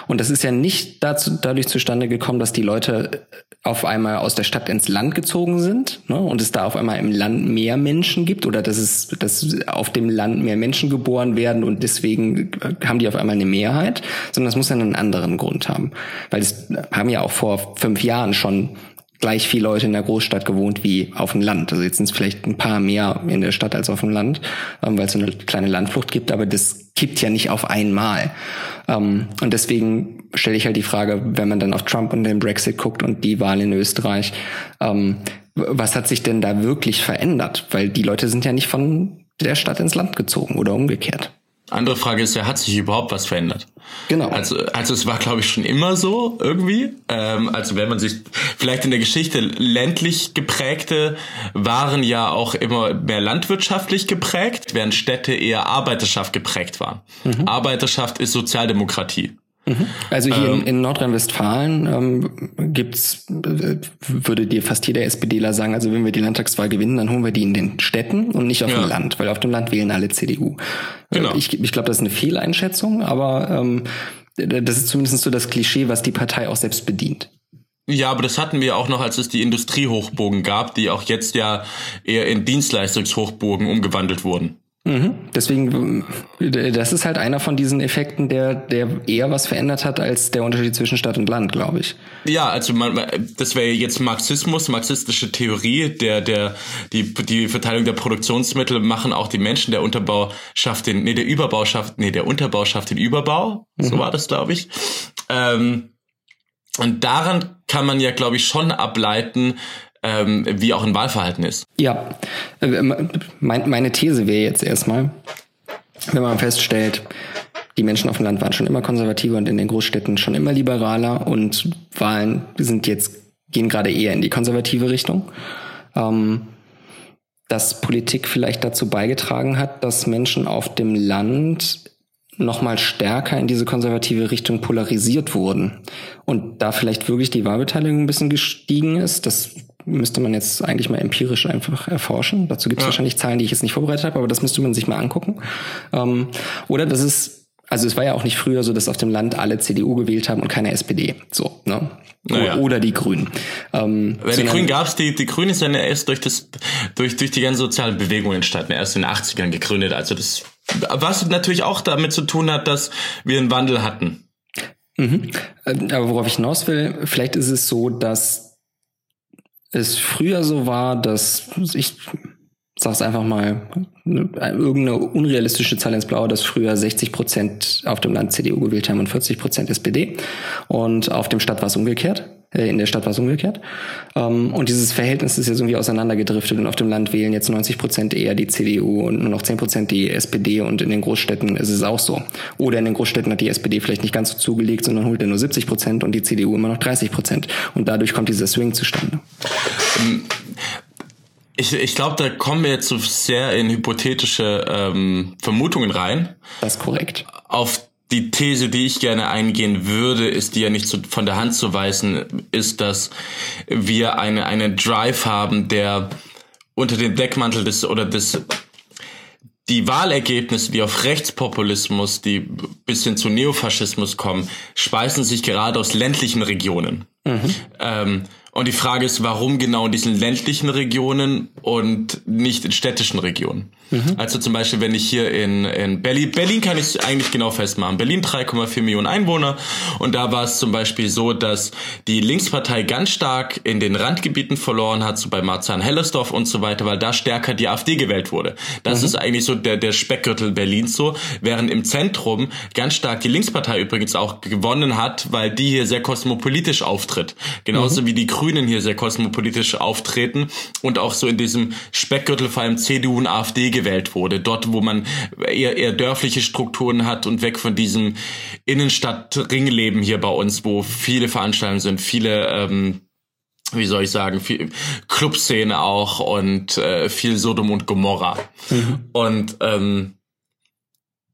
Und das ist ja nicht dazu, dadurch zustande gekommen, dass die Leute auf einmal aus der Stadt ins Land gezogen sind ne, und es da auf einmal im Land mehr Menschen gibt oder dass es dass auf dem Land mehr Menschen geboren werden und deswegen haben die auf einmal eine Mehrheit, sondern das muss ja einen anderen Grund haben. Weil es haben ja auch vor fünf Jahren schon gleich viele Leute in der Großstadt gewohnt wie auf dem Land. Also jetzt sind es vielleicht ein paar mehr in der Stadt als auf dem Land, ähm, weil es so eine kleine Landflucht gibt, aber das kippt ja nicht auf einmal. Ähm, und deswegen stelle ich halt die Frage, wenn man dann auf Trump und den Brexit guckt und die Wahl in Österreich, ähm, was hat sich denn da wirklich verändert? Weil die Leute sind ja nicht von der Stadt ins Land gezogen oder umgekehrt. Andere Frage ist ja, hat sich überhaupt was verändert? Genau. Also, also es war, glaube ich, schon immer so irgendwie. Ähm, also wenn man sich vielleicht in der Geschichte ländlich geprägte waren ja auch immer mehr landwirtschaftlich geprägt, während Städte eher Arbeiterschaft geprägt waren. Mhm. Arbeiterschaft ist Sozialdemokratie. Also hier ähm, in, in Nordrhein-Westfalen ähm, gibt's, äh, würde dir fast jeder SPDler sagen, also wenn wir die Landtagswahl gewinnen, dann holen wir die in den Städten und nicht auf ja. dem Land, weil auf dem Land wählen alle CDU. Genau. Ich, ich glaube, das ist eine Fehleinschätzung, aber ähm, das ist zumindest so das Klischee, was die Partei auch selbst bedient. Ja, aber das hatten wir auch noch, als es die Industriehochbogen gab, die auch jetzt ja eher in Dienstleistungshochbogen umgewandelt wurden. Mhm. Deswegen, das ist halt einer von diesen Effekten, der, der eher was verändert hat als der Unterschied zwischen Stadt und Land, glaube ich. Ja, also man, das wäre jetzt Marxismus, marxistische Theorie, der, der, die, die Verteilung der Produktionsmittel machen auch die Menschen, der Unterbau schafft den, nee, der Überbau schafft, nee, der Unterbau schafft den Überbau. Mhm. So war das, glaube ich. Ähm, und daran kann man ja, glaube ich, schon ableiten, ähm, wie auch ein Wahlverhalten ist. Ja, äh, meine These wäre jetzt erstmal, wenn man feststellt, die Menschen auf dem Land waren schon immer konservativer und in den Großstädten schon immer liberaler und Wahlen sind jetzt, gehen gerade eher in die konservative Richtung. Ähm, dass Politik vielleicht dazu beigetragen hat, dass Menschen auf dem Land nochmal stärker in diese konservative Richtung polarisiert wurden. Und da vielleicht wirklich die Wahlbeteiligung ein bisschen gestiegen ist, das müsste man jetzt eigentlich mal empirisch einfach erforschen. Dazu gibt es ja. wahrscheinlich Zahlen, die ich jetzt nicht vorbereitet habe, aber das müsste man sich mal angucken. Ähm, oder das ist also es war ja auch nicht früher so, dass auf dem Land alle CDU gewählt haben und keine SPD. So, ne? Naja. Oder die Grünen. Ähm, Weil die Grünen gab's, die, die Grünen ist ja erst durch das, durch, durch die ganze soziale Bewegung entstanden, erst in den 80ern gegründet. Also das, was natürlich auch damit zu tun hat, dass wir einen Wandel hatten. Mhm. Ähm, aber worauf ich hinaus will, vielleicht ist es so, dass es früher so war, dass ich sag's einfach mal, irgendeine unrealistische Zahl ins Blaue, dass früher 60 Prozent auf dem Land CDU gewählt haben und 40 Prozent SPD. Und auf dem Stadt war es umgekehrt. Äh, in der Stadt war es umgekehrt. Ähm, und dieses Verhältnis ist jetzt irgendwie auseinandergedriftet und auf dem Land wählen jetzt 90 Prozent eher die CDU und nur noch 10 Prozent die SPD und in den Großstädten ist es auch so. Oder in den Großstädten hat die SPD vielleicht nicht ganz so zugelegt, sondern holt er nur 70 Prozent und die CDU immer noch 30 Prozent. Und dadurch kommt dieser Swing zustande. Ähm, ich, ich glaube, da kommen wir jetzt so sehr in hypothetische ähm, Vermutungen rein. Das ist korrekt. Auf die These, die ich gerne eingehen würde, ist, die ja nicht zu, von der Hand zu weisen, ist, dass wir eine, einen Drive haben, der unter dem Deckmantel des oder des die Wahlergebnisse, die auf Rechtspopulismus, die bis hin zu Neofaschismus kommen, speisen sich gerade aus ländlichen Regionen. Mhm. Ähm, und die Frage ist, warum genau in diesen ländlichen Regionen und nicht in städtischen Regionen? Mhm. Also zum Beispiel, wenn ich hier in, in Berlin, Berlin kann ich eigentlich genau festmachen. Berlin 3,4 Millionen Einwohner. Und da war es zum Beispiel so, dass die Linkspartei ganz stark in den Randgebieten verloren hat, so bei Marzahn-Hellersdorf und so weiter, weil da stärker die AfD gewählt wurde. Das mhm. ist eigentlich so der, der Speckgürtel Berlins so, während im Zentrum ganz stark die Linkspartei übrigens auch gewonnen hat, weil die hier sehr kosmopolitisch auftritt. Genauso mhm. wie die Grünen Grünen hier sehr kosmopolitisch auftreten und auch so in diesem Speckgürtel vor allem CDU und AfD gewählt wurde. Dort, wo man eher, eher dörfliche Strukturen hat und weg von diesem Innenstadt-Ringleben hier bei uns, wo viele Veranstaltungen sind, viele ähm, wie soll ich sagen, viel Clubszene auch und äh, viel Sodom und Gomorra. Mhm. Und ähm,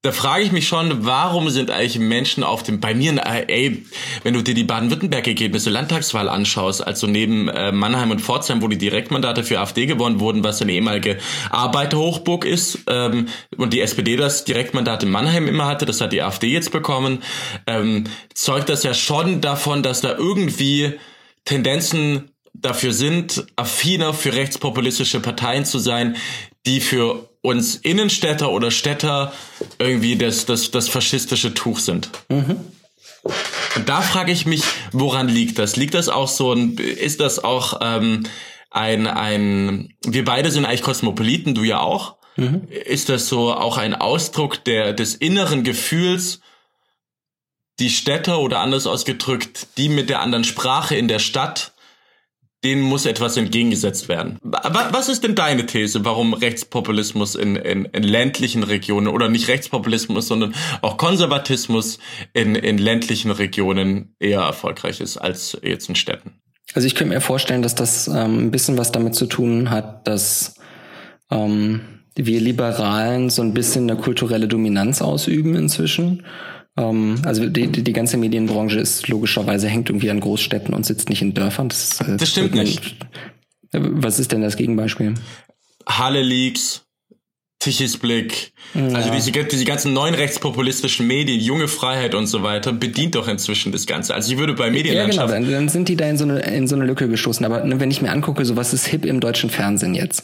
da frage ich mich schon, warum sind eigentlich Menschen auf dem, bei mir, ey, wenn du dir die Baden-Württemberg-Ergebnisse Landtagswahl anschaust, also neben äh, Mannheim und Pforzheim, wo die Direktmandate für AfD gewonnen wurden, was eine ehemalige Arbeiterhochburg ist, ähm, und die SPD das Direktmandat in Mannheim immer hatte, das hat die AfD jetzt bekommen, ähm, zeugt das ja schon davon, dass da irgendwie Tendenzen dafür sind, affiner für rechtspopulistische Parteien zu sein, die für uns Innenstädter oder Städter irgendwie das, das, das faschistische Tuch sind. Mhm. Und da frage ich mich, woran liegt das? Liegt das auch so ein, ist das auch ähm, ein, ein, wir beide sind eigentlich Kosmopoliten, du ja auch. Mhm. Ist das so auch ein Ausdruck der, des inneren Gefühls, die Städter oder anders ausgedrückt, die mit der anderen Sprache in der Stadt denen muss etwas entgegengesetzt werden. Was ist denn deine These, warum Rechtspopulismus in, in, in ländlichen Regionen oder nicht Rechtspopulismus, sondern auch Konservatismus in, in ländlichen Regionen eher erfolgreich ist als jetzt in Städten? Also ich könnte mir vorstellen, dass das ähm, ein bisschen was damit zu tun hat, dass ähm, wir Liberalen so ein bisschen eine kulturelle Dominanz ausüben inzwischen also die, die, ganze Medienbranche ist logischerweise hängt irgendwie an Großstädten und sitzt nicht in Dörfern. Das, äh, das stimmt nicht. Was ist denn das Gegenbeispiel? Halle Leaks, Tichisblick, ja. also diese, diese ganzen neuen rechtspopulistischen Medien, junge Freiheit und so weiter, bedient doch inzwischen das Ganze. Also ich würde bei Medienlandschaft... Ja, genau, dann, dann sind die da in so eine, in so eine Lücke gestoßen. Aber ne, wenn ich mir angucke, so was ist hip im deutschen Fernsehen jetzt,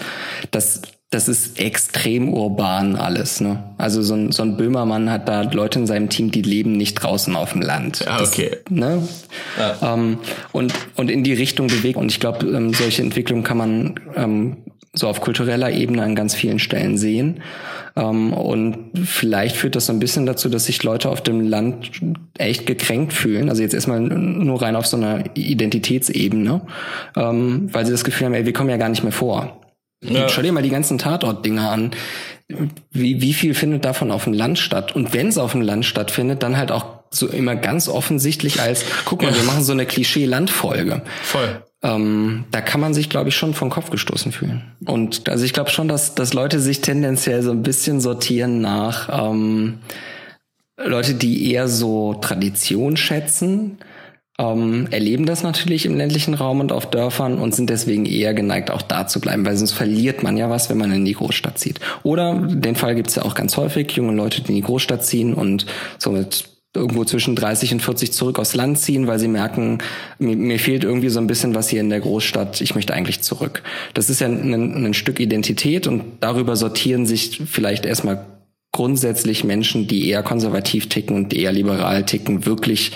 das das ist extrem urban alles. Ne? Also so ein, so ein Böhmermann hat da Leute in seinem Team, die leben nicht draußen auf dem Land. Ja, okay. Das, ne? Ja. Ähm, und, und in die Richtung bewegt. Und ich glaube, ähm, solche Entwicklungen kann man ähm, so auf kultureller Ebene an ganz vielen Stellen sehen. Ähm, und vielleicht führt das so ein bisschen dazu, dass sich Leute auf dem Land echt gekränkt fühlen. Also jetzt erstmal nur rein auf so einer Identitätsebene, ähm, weil sie das Gefühl haben, ey, wir kommen ja gar nicht mehr vor. Ja. Schau dir mal die ganzen Tatort-Dinger an. Wie, wie viel findet davon auf dem Land statt? Und wenn es auf dem Land stattfindet, dann halt auch so immer ganz offensichtlich als, guck mal, wir machen so eine Klischee-Landfolge. Voll. Ähm, da kann man sich, glaube ich, schon vom Kopf gestoßen fühlen. Und also ich glaube schon, dass, dass Leute sich tendenziell so ein bisschen sortieren nach ähm, Leute, die eher so Tradition schätzen, ähm, erleben das natürlich im ländlichen Raum und auf Dörfern und sind deswegen eher geneigt, auch da zu bleiben, weil sonst verliert man ja was, wenn man in die Großstadt zieht. Oder den Fall gibt's ja auch ganz häufig, junge Leute, die in die Großstadt ziehen und somit irgendwo zwischen 30 und 40 zurück aufs Land ziehen, weil sie merken, mir, mir, fehlt irgendwie so ein bisschen was hier in der Großstadt, ich möchte eigentlich zurück. Das ist ja ein, ein Stück Identität und darüber sortieren sich vielleicht erstmal grundsätzlich Menschen, die eher konservativ ticken und eher liberal ticken, wirklich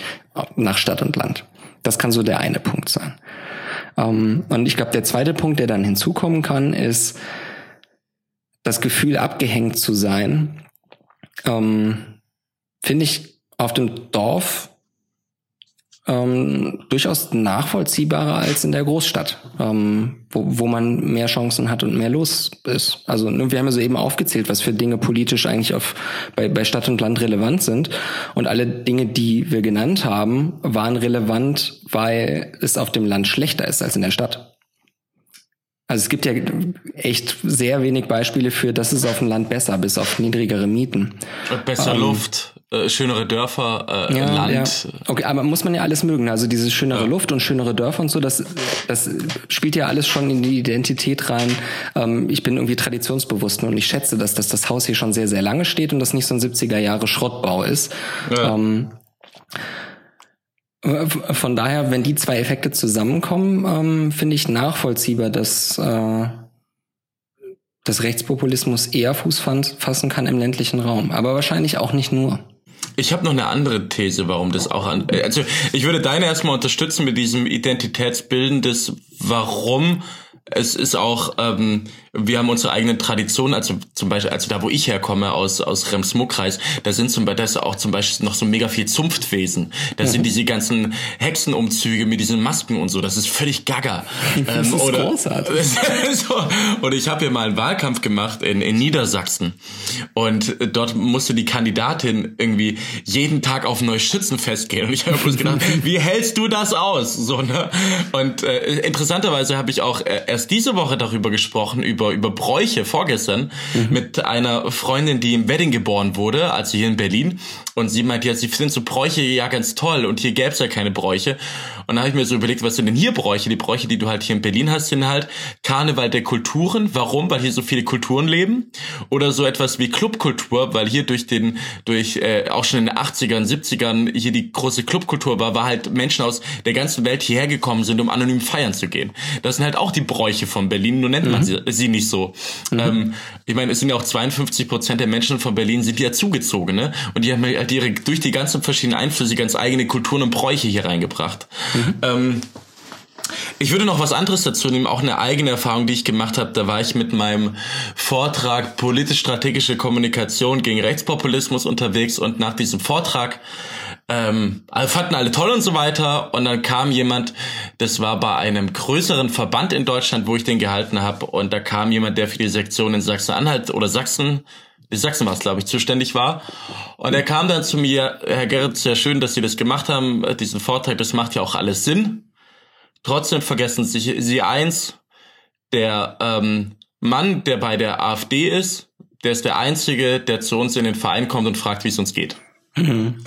nach Stadt und Land. Das kann so der eine Punkt sein. Ähm, und ich glaube, der zweite Punkt, der dann hinzukommen kann, ist das Gefühl, abgehängt zu sein. Ähm, Finde ich auf dem Dorf ähm, durchaus nachvollziehbarer als in der Großstadt, ähm, wo, wo man mehr Chancen hat und mehr los ist. Also ne, wir haben ja so eben aufgezählt, was für Dinge politisch eigentlich auf, bei, bei Stadt und Land relevant sind. Und alle Dinge, die wir genannt haben, waren relevant, weil es auf dem Land schlechter ist als in der Stadt. Also es gibt ja echt sehr wenig Beispiele für, dass es auf dem Land besser, bis auf niedrigere Mieten. Besser ähm, Luft, äh, schönere Dörfer, äh, ja, Land. Ja. Okay, aber muss man ja alles mögen. Also diese schönere ja. Luft und schönere Dörfer und so, das, das spielt ja alles schon in die Identität rein. Ähm, ich bin irgendwie traditionsbewusst und ich schätze, dass, dass das Haus hier schon sehr, sehr lange steht und das nicht so ein 70er Jahre Schrottbau ist. Ähm, von daher, wenn die zwei Effekte zusammenkommen, ähm, finde ich nachvollziehbar, dass, äh, dass Rechtspopulismus eher Fuß fassen kann im ländlichen Raum. Aber wahrscheinlich auch nicht nur. Ich habe noch eine andere These, warum das auch an. Also ich würde deine erstmal unterstützen mit diesem Identitätsbilden des Warum es ist auch, ähm, wir haben unsere eigenen Traditionen, also zum Beispiel, also da wo ich herkomme, aus, aus Rems-Muck-Kreis, da sind zum Beispiel, da ist auch zum Beispiel noch so mega viel Zunftwesen. Da mhm. sind diese ganzen Hexenumzüge mit diesen Masken und so, das ist völlig gaga. Das ähm, ist oder, großartig. so, und ich habe hier mal einen Wahlkampf gemacht in, in Niedersachsen und dort musste die Kandidatin irgendwie jeden Tag auf ein neues Schützenfest gehen und ich habe bloß gedacht, wie hältst du das aus? So, ne? Und äh, interessanterweise habe ich auch äh, erst diese Woche darüber gesprochen, über, über Bräuche vorgestern, mhm. mit einer Freundin, die im Wedding geboren wurde, also hier in Berlin. Und sie meint, ja, sie findet so Bräuche ja ganz toll und hier gäbe es ja keine Bräuche. Und da habe ich mir so überlegt, was sind denn hier Bräuche? Die Bräuche, die du halt hier in Berlin hast, sind halt Karneval der Kulturen. Warum? Weil hier so viele Kulturen leben. Oder so etwas wie Clubkultur, weil hier durch den, durch äh, auch schon in den 80ern, 70ern hier die große Clubkultur war, war halt Menschen aus der ganzen Welt hierher gekommen sind, um anonym feiern zu gehen. Das sind halt auch die Bräuche von Berlin, nur nennt man mhm. sie, sie, nicht so. Mhm. Ähm, ich meine, es sind ja auch 52 Prozent der Menschen von Berlin sind ja zugezogene und die haben halt ihre, durch die ganzen verschiedenen Einflüsse ganz eigene Kulturen und Bräuche hier reingebracht. Mhm. Ähm, ich würde noch was anderes dazu nehmen, auch eine eigene Erfahrung, die ich gemacht habe. Da war ich mit meinem Vortrag politisch-strategische Kommunikation gegen Rechtspopulismus unterwegs und nach diesem Vortrag ähm, fanden alle toll und so weiter. Und dann kam jemand, das war bei einem größeren Verband in Deutschland, wo ich den gehalten habe. Und da kam jemand, der für die Sektion in Sachsen-Anhalt oder Sachsen, Sachsen war es, glaube ich, zuständig war. Und er kam dann zu mir, Herr Gerrit, sehr schön, dass Sie das gemacht haben, diesen Vortrag, das macht ja auch alles Sinn. Trotzdem vergessen Sie, Sie eins, der ähm, Mann, der bei der AfD ist, der ist der Einzige, der zu uns in den Verein kommt und fragt, wie es uns geht. Mhm.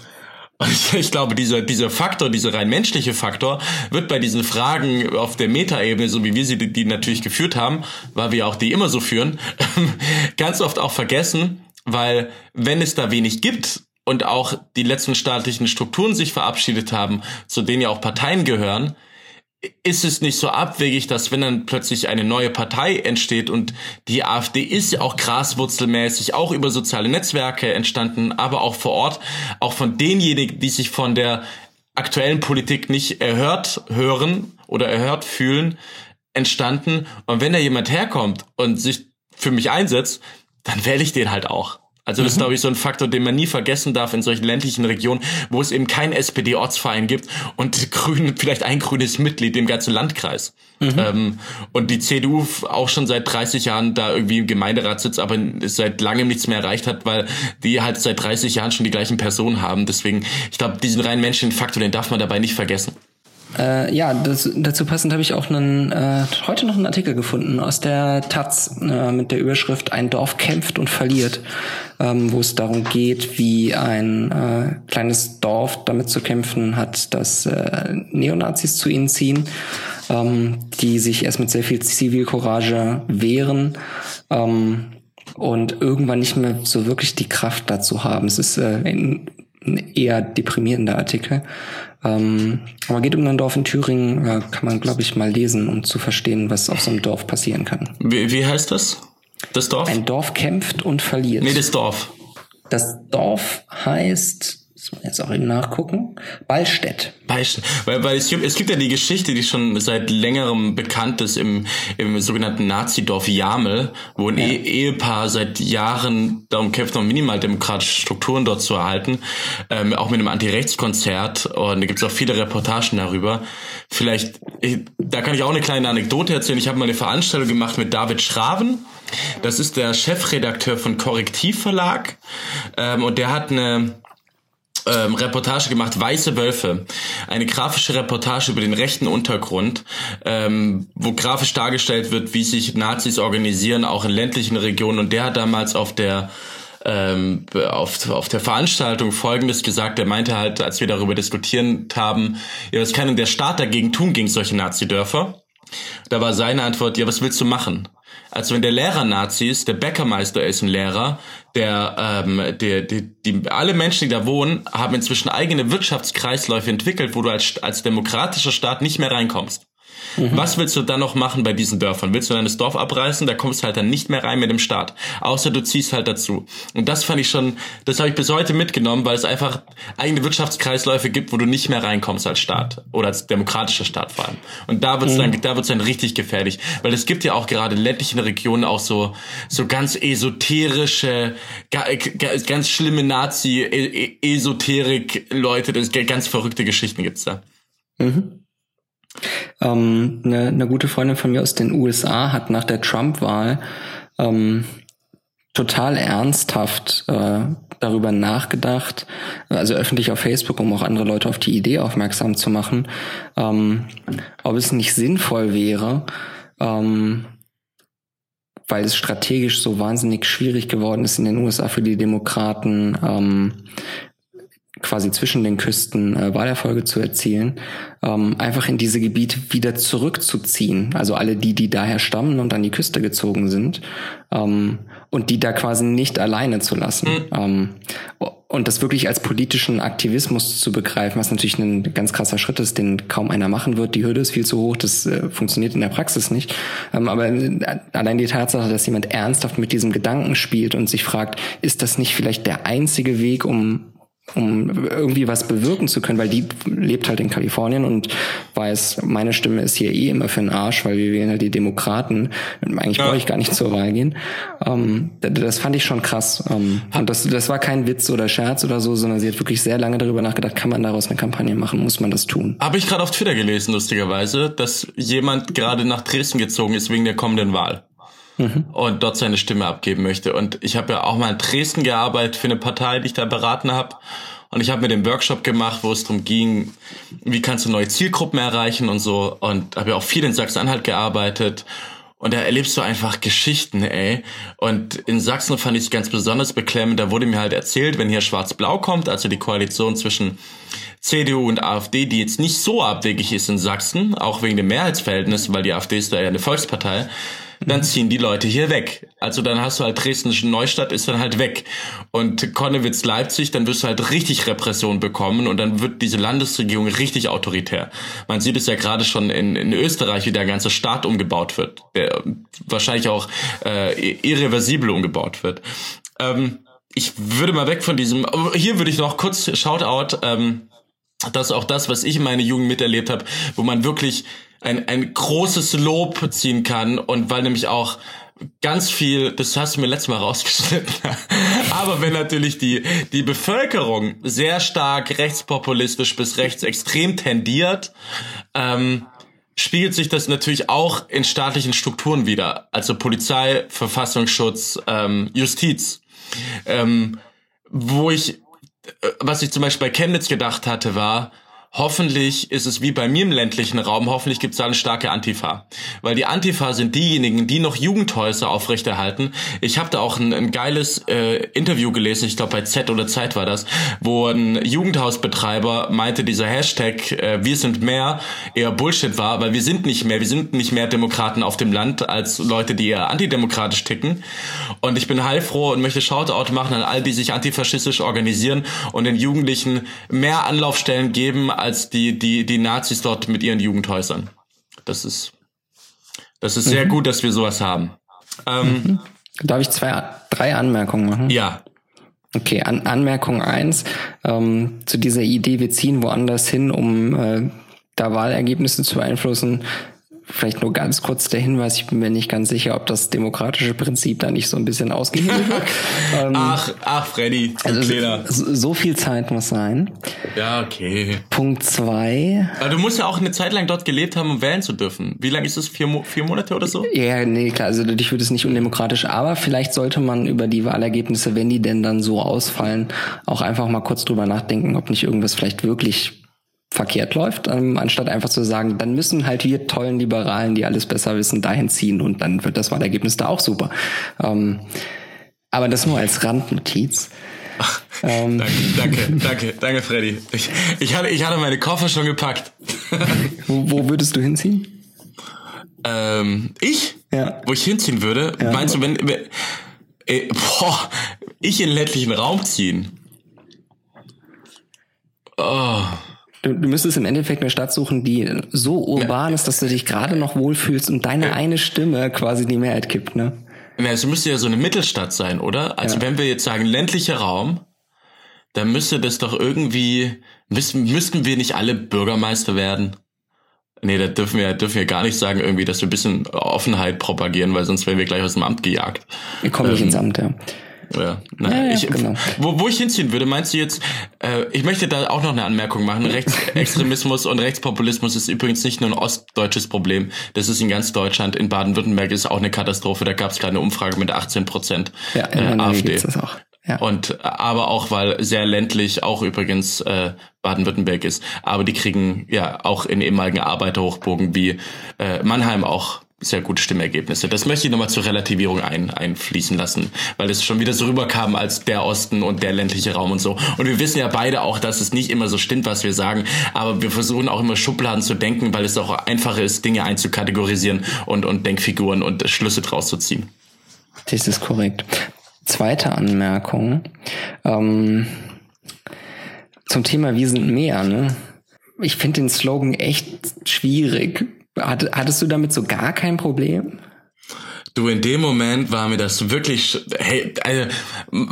Ich glaube, dieser, dieser Faktor, dieser rein menschliche Faktor, wird bei diesen Fragen auf der Metaebene, so wie wir sie die natürlich geführt haben, weil wir auch die immer so führen, ganz oft auch vergessen, weil wenn es da wenig gibt und auch die letzten staatlichen Strukturen sich verabschiedet haben, zu denen ja auch Parteien gehören, ist es nicht so abwegig, dass wenn dann plötzlich eine neue Partei entsteht und die AfD ist ja auch graswurzelmäßig, auch über soziale Netzwerke entstanden, aber auch vor Ort, auch von denjenigen, die sich von der aktuellen Politik nicht erhört hören oder erhört fühlen, entstanden. Und wenn da jemand herkommt und sich für mich einsetzt, dann wähle ich den halt auch. Also das ist, mhm. glaube ich, so ein Faktor, den man nie vergessen darf in solchen ländlichen Regionen, wo es eben keinen SPD-Ortsverein gibt und Grün, vielleicht ein grünes Mitglied im ganzen Landkreis. Mhm. Ähm, und die CDU auch schon seit 30 Jahren da irgendwie im Gemeinderat sitzt, aber seit langem nichts mehr erreicht hat, weil die halt seit 30 Jahren schon die gleichen Personen haben. Deswegen, ich glaube, diesen rein menschlichen Faktor, den darf man dabei nicht vergessen. Äh, ja, das, dazu passend habe ich auch einen, äh, heute noch einen Artikel gefunden aus der Taz äh, mit der Überschrift Ein Dorf kämpft und verliert, ähm, wo es darum geht, wie ein äh, kleines Dorf damit zu kämpfen hat, dass äh, Neonazis zu ihnen ziehen, ähm, die sich erst mit sehr viel Zivilcourage wehren. Ähm, und irgendwann nicht mehr so wirklich die Kraft dazu haben. Es ist äh, ein eher deprimierender Artikel. Ähm, aber geht um ein Dorf in Thüringen, äh, kann man, glaube ich, mal lesen, um zu verstehen, was auf so einem Dorf passieren kann. Wie, wie heißt das? Das Dorf? Ein Dorf kämpft und verliert. Nee, das Dorf. Das Dorf heißt muss man jetzt auch eben nachgucken. Ballstedt. Ballstedt. Weil, weil es, gibt, es gibt ja die Geschichte, die schon seit längerem bekannt ist im, im sogenannten Nazidorf Jamel, wo ein ja. e Ehepaar seit Jahren darum kämpft, noch minimaldemokratische Strukturen dort zu erhalten. Ähm, auch mit einem Anti-Rechts-Konzert. Und da gibt es auch viele Reportagen darüber. Vielleicht, da kann ich auch eine kleine Anekdote erzählen. Ich habe mal eine Veranstaltung gemacht mit David Schraven. Das ist der Chefredakteur von Korrektiv Verlag. Ähm, und der hat eine ähm, Reportage gemacht, Weiße Wölfe. Eine grafische Reportage über den rechten Untergrund, ähm, wo grafisch dargestellt wird, wie sich Nazis organisieren, auch in ländlichen Regionen. Und der hat damals auf der ähm, auf, auf der Veranstaltung Folgendes gesagt. Er meinte halt, als wir darüber diskutiert haben, ja, was kann denn der Staat dagegen tun gegen solche Nazi-Dörfer? Da war seine Antwort, ja, was willst du machen? Also wenn der Lehrer Nazi ist, der Bäckermeister ist ein Lehrer, der, ähm, der, die, die, alle Menschen, die da wohnen, haben inzwischen eigene Wirtschaftskreisläufe entwickelt, wo du als, als demokratischer Staat nicht mehr reinkommst. Mhm. Was willst du dann noch machen bei diesen Dörfern? Willst du dann das Dorf abreißen? Da kommst du halt dann nicht mehr rein mit dem Staat. Außer du ziehst halt dazu. Und das fand ich schon, das habe ich bis heute mitgenommen, weil es einfach eigene Wirtschaftskreisläufe gibt, wo du nicht mehr reinkommst als Staat. Oder als demokratischer Staat vor allem. Und da wird's mhm. dann, da wird's dann richtig gefährlich. Weil es gibt ja auch gerade in ländlichen Regionen auch so, so ganz esoterische, ganz schlimme Nazi-Esoterik-Leute, ganz verrückte Geschichten gibt's da. Mhm. Ähm, eine, eine gute Freundin von mir aus den USA hat nach der Trump-Wahl ähm, total ernsthaft äh, darüber nachgedacht, also öffentlich auf Facebook, um auch andere Leute auf die Idee aufmerksam zu machen, ähm, ob es nicht sinnvoll wäre, ähm, weil es strategisch so wahnsinnig schwierig geworden ist in den USA für die Demokraten, ähm, quasi zwischen den Küsten äh, Wahlerfolge zu erzielen, ähm, einfach in diese Gebiete wieder zurückzuziehen. Also alle die, die daher stammen und an die Küste gezogen sind ähm, und die da quasi nicht alleine zu lassen. Mhm. Ähm, und das wirklich als politischen Aktivismus zu begreifen, was natürlich ein ganz krasser Schritt ist, den kaum einer machen wird. Die Hürde ist viel zu hoch, das äh, funktioniert in der Praxis nicht. Ähm, aber äh, allein die Tatsache, dass jemand ernsthaft mit diesem Gedanken spielt und sich fragt, ist das nicht vielleicht der einzige Weg, um um irgendwie was bewirken zu können, weil die lebt halt in Kalifornien und weiß, meine Stimme ist hier eh immer für den Arsch, weil wir wählen halt die Demokraten. Eigentlich ja. brauche ich gar nicht zur Wahl gehen. Ähm, das fand ich schon krass. Ähm, und das, das war kein Witz oder Scherz oder so, sondern sie hat wirklich sehr lange darüber nachgedacht, kann man daraus eine Kampagne machen, muss man das tun. Habe ich gerade auf Twitter gelesen, lustigerweise, dass jemand gerade nach Dresden gezogen ist wegen der kommenden Wahl mhm. und dort seine Stimme abgeben möchte. Und ich habe ja auch mal in Dresden gearbeitet für eine Partei, die ich da beraten habe. Und ich habe mir den Workshop gemacht, wo es darum ging, wie kannst du neue Zielgruppen erreichen und so. Und habe ja auch viel in Sachsen-Anhalt gearbeitet. Und da erlebst du einfach Geschichten, ey. Und in Sachsen fand ich es ganz besonders beklemmend. Da wurde mir halt erzählt, wenn hier Schwarz-Blau kommt, also die Koalition zwischen CDU und AfD, die jetzt nicht so abwegig ist in Sachsen, auch wegen dem Mehrheitsverhältnis, weil die AfD ist da ja eine Volkspartei, dann ziehen die Leute hier weg. Also dann hast du halt Dresdensche Neustadt ist dann halt weg. Und Konnewitz Leipzig, dann wirst du halt richtig Repression bekommen und dann wird diese Landesregierung richtig autoritär. Man sieht es ja gerade schon in, in Österreich, wie der ganze Staat umgebaut wird, der wahrscheinlich auch äh, irreversibel umgebaut wird. Ähm, ich würde mal weg von diesem, hier würde ich noch kurz Shoutout, ähm, das ist auch das, was ich in meiner Jugend miterlebt habe, wo man wirklich ein, ein großes Lob ziehen kann und weil nämlich auch ganz viel, das hast du mir letztes Mal rausgeschnitten, aber wenn natürlich die, die Bevölkerung sehr stark rechtspopulistisch bis rechtsextrem tendiert, ähm, spiegelt sich das natürlich auch in staatlichen Strukturen wieder, also Polizei, Verfassungsschutz, ähm, Justiz, ähm, wo ich, äh, was ich zum Beispiel bei Chemnitz gedacht hatte, war, hoffentlich ist es wie bei mir im ländlichen Raum, hoffentlich gibt es da eine starke Antifa. Weil die Antifa sind diejenigen, die noch Jugendhäuser aufrechterhalten. Ich habe da auch ein, ein geiles äh, Interview gelesen, ich glaube bei Z oder Zeit war das, wo ein Jugendhausbetreiber meinte, dieser Hashtag äh, Wir sind mehr eher Bullshit war, weil wir sind nicht mehr, wir sind nicht mehr Demokraten auf dem Land als Leute, die eher antidemokratisch ticken. Und ich bin heilfroh und möchte Shoutout machen an all die sich antifaschistisch organisieren und den Jugendlichen mehr Anlaufstellen geben, als die, die, die Nazis dort mit ihren Jugendhäusern. Das ist, das ist sehr mhm. gut, dass wir sowas haben. Ähm, mhm. Darf ich zwei, drei Anmerkungen machen? Ja. Okay, An Anmerkung eins ähm, zu dieser Idee, wir ziehen woanders hin, um äh, da Wahlergebnisse zu beeinflussen. Vielleicht nur ganz kurz der Hinweis, ich bin mir nicht ganz sicher, ob das demokratische Prinzip da nicht so ein bisschen ausgehebelt wird. ähm, ach, ach, Freddy, also so, so, viel Zeit muss sein. Ja, okay. Punkt zwei. Aber du musst ja auch eine Zeit lang dort gelebt haben, um wählen zu dürfen. Wie lange ist das? Vier, vier Monate oder so? Ja, nee, klar, also ich würde es nicht undemokratisch, aber vielleicht sollte man über die Wahlergebnisse, wenn die denn dann so ausfallen, auch einfach mal kurz drüber nachdenken, ob nicht irgendwas vielleicht wirklich verkehrt läuft, ähm, anstatt einfach zu sagen, dann müssen halt wir tollen Liberalen, die alles besser wissen, dahin ziehen und dann wird das Wahlergebnis da auch super. Ähm, aber das nur als Randnotiz. Ach, ähm, danke, danke, danke, danke, Freddy. Ich, ich, hatte, ich hatte meine Koffer schon gepackt. wo, wo würdest du hinziehen? Ähm, ich? Ja. Wo ich hinziehen würde? Ja. Meinst du, wenn, wenn äh, boah, ich in den ländlichen Raum ziehen? Oh. Du, du müsstest im Endeffekt eine Stadt suchen, die so urban ja. ist, dass du dich gerade noch wohlfühlst und deine ja. eine Stimme quasi die Mehrheit kippt, ne? Es müsste ja so eine Mittelstadt sein, oder? Also ja. wenn wir jetzt sagen ländlicher Raum, dann müsste das doch irgendwie, müssten, müssten wir nicht alle Bürgermeister werden? Nee, da dürfen wir, dürfen wir gar nicht sagen irgendwie, dass wir ein bisschen Offenheit propagieren, weil sonst werden wir gleich aus dem Amt gejagt. Wir kommen ähm, nicht ins Amt, ja. Ja, naja, ja, ich, genau. wo, wo ich hinziehen würde, meinst du jetzt, äh, ich möchte da auch noch eine Anmerkung machen. Rechtsextremismus und Rechtspopulismus ist übrigens nicht nur ein ostdeutsches Problem. Das ist in ganz Deutschland. In Baden-Württemberg ist auch eine Katastrophe. Da gab es gerade eine Umfrage mit 18 Prozent ja, äh, AfD. Das auch. Ja. Und aber auch weil sehr ländlich auch übrigens äh, Baden-Württemberg ist. Aber die kriegen ja auch in ehemaligen Arbeiterhochburgen wie äh, Mannheim auch sehr gute Stimmergebnisse. Das möchte ich nochmal zur Relativierung ein, einfließen lassen, weil es schon wieder so rüberkam als der Osten und der ländliche Raum und so. Und wir wissen ja beide auch, dass es nicht immer so stimmt, was wir sagen, aber wir versuchen auch immer Schubladen zu denken, weil es auch einfacher ist, Dinge einzukategorisieren und, und Denkfiguren und Schlüsse draus zu ziehen. Das ist korrekt. Zweite Anmerkung. Ähm, zum Thema Wir sind mehr, ne? Ich finde den Slogan echt schwierig hattest du damit so gar kein Problem? Du, in dem Moment war mir das wirklich, hey, also,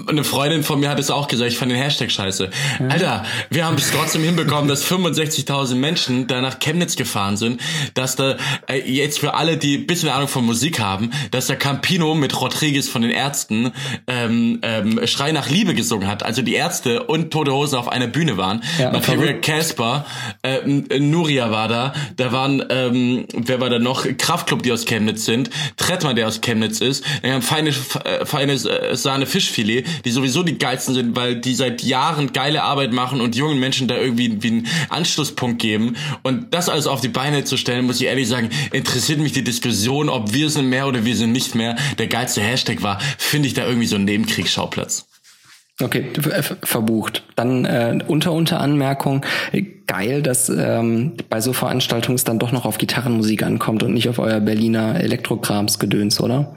eine Freundin von mir hat es auch gesagt, ich fand den Hashtag scheiße. Ja. Alter, wir haben es trotzdem hinbekommen, dass 65.000 Menschen da nach Chemnitz gefahren sind, dass da, äh, jetzt für alle, die bisschen Ahnung von Musik haben, dass der Campino mit Rodriguez von den Ärzten ähm, ähm, Schrei nach Liebe gesungen hat. Also die Ärzte und Tote Hosen auf einer Bühne waren. Ja, Material Casper, äh, Nuria war da, da waren, ähm, wer war da noch? Kraftclub, die aus Chemnitz sind, Trettmann, der aus Chemnitz ist. Wir haben feine, äh, feine äh, Sahne Fischfilet, die sowieso die geilsten sind, weil die seit Jahren geile Arbeit machen und jungen Menschen da irgendwie wie einen Anschlusspunkt geben. Und das alles auf die Beine zu stellen, muss ich ehrlich sagen, interessiert mich die Diskussion, ob wir sind mehr oder wir sind nicht mehr. Der geilste Hashtag war, finde ich da irgendwie so ein Nebenkriegsschauplatz. Okay, verbucht. Dann äh, unter unter Anmerkung, geil, dass ähm, bei so Veranstaltungen es dann doch noch auf Gitarrenmusik ankommt und nicht auf euer Berliner Elektrokrams-Gedöns, oder?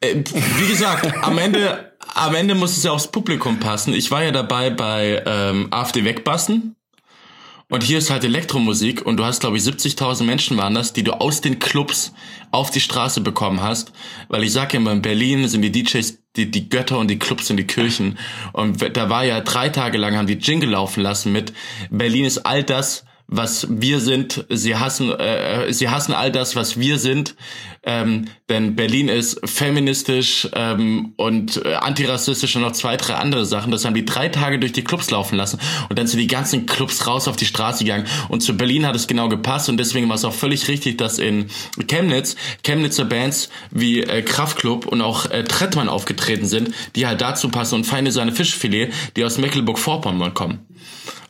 Äh, wie gesagt, am Ende, am Ende muss es ja aufs Publikum passen. Ich war ja dabei bei ähm, AfD Wegbassen. Und hier ist halt Elektromusik und du hast, glaube ich, 70.000 Menschen waren das, die du aus den Clubs auf die Straße bekommen hast. Weil ich sage immer, in Berlin sind die DJs die, die Götter und die Clubs und die Kirchen. Und da war ja drei Tage lang, haben die Jingle laufen lassen mit Berlin ist all das, was wir sind. Sie hassen, äh, sie hassen all das, was wir sind. Ähm, denn Berlin ist feministisch ähm, und äh, antirassistisch und noch zwei, drei andere Sachen. Das haben die drei Tage durch die Clubs laufen lassen. Und dann sind die ganzen Clubs raus auf die Straße gegangen. Und zu Berlin hat es genau gepasst. Und deswegen war es auch völlig richtig, dass in Chemnitz Chemnitzer Bands wie äh, Kraftklub und auch äh, Trettmann aufgetreten sind, die halt dazu passen. Und Feine seine Fischfilet, die aus Mecklenburg-Vorpommern kommen.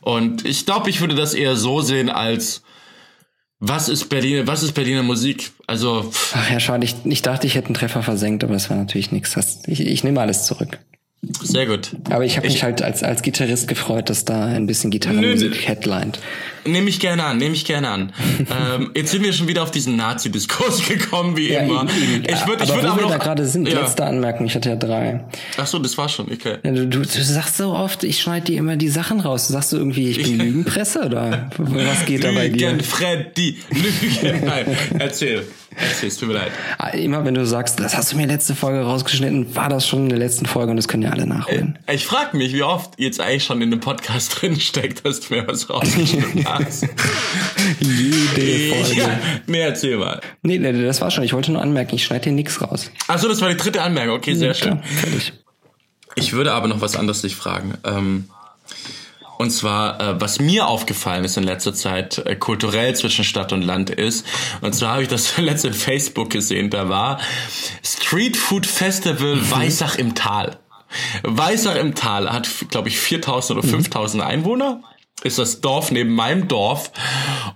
Und ich glaube, ich würde das eher so sehen als was ist Berlin, was ist Berliner Musik? Also. Ach ja, schade. Ich, ich dachte, ich hätte einen Treffer versenkt, aber das war natürlich nichts. Ich, ich nehme alles zurück. Sehr gut. Aber ich habe mich halt als, als Gitarrist gefreut, dass da ein bisschen Gitarrenmusik headlined. Nehme ich gerne an, nehme ich gerne an. ähm, jetzt sind wir schon wieder auf diesen Nazi-Diskurs gekommen, wie ja, immer. Eben, eben. Ich würde, ich würde aber, wo wir da gerade sind, ja. letzte Anmerkung, ich hatte ja drei. Ach so, das war schon, okay. Du, du, du, sagst so oft, ich schneide dir immer die Sachen raus. Sagst du irgendwie, ich bin Lügenpresse oder was geht da bei dir? Lügen, Freddy, Lügen. Nein, erzähl. Es tut mir leid. Ah, immer wenn du sagst, das hast du mir letzte Folge rausgeschnitten, war das schon in der letzten Folge und das können ja alle nachholen. Äh, ich frage mich, wie oft jetzt eigentlich schon in dem Podcast drin steckt, dass du mir was rausgeschnitten hast. Jede Folge. Ja, nee, erzähl mal. Nee, nee, das war schon. Ich wollte nur anmerken, ich schneide hier nichts raus. Achso, das war die dritte Anmerkung. Okay, sehr ja, schön. Klar, ich würde aber noch was anderes dich fragen. Ähm, und zwar, äh, was mir aufgefallen ist in letzter Zeit äh, kulturell zwischen Stadt und Land ist. Und zwar habe ich das letzte in Facebook gesehen. Da war Street Food Festival mhm. Weissach im Tal. Weissach im Tal hat, glaube ich, 4000 oder 5000 mhm. Einwohner ist das Dorf neben meinem Dorf.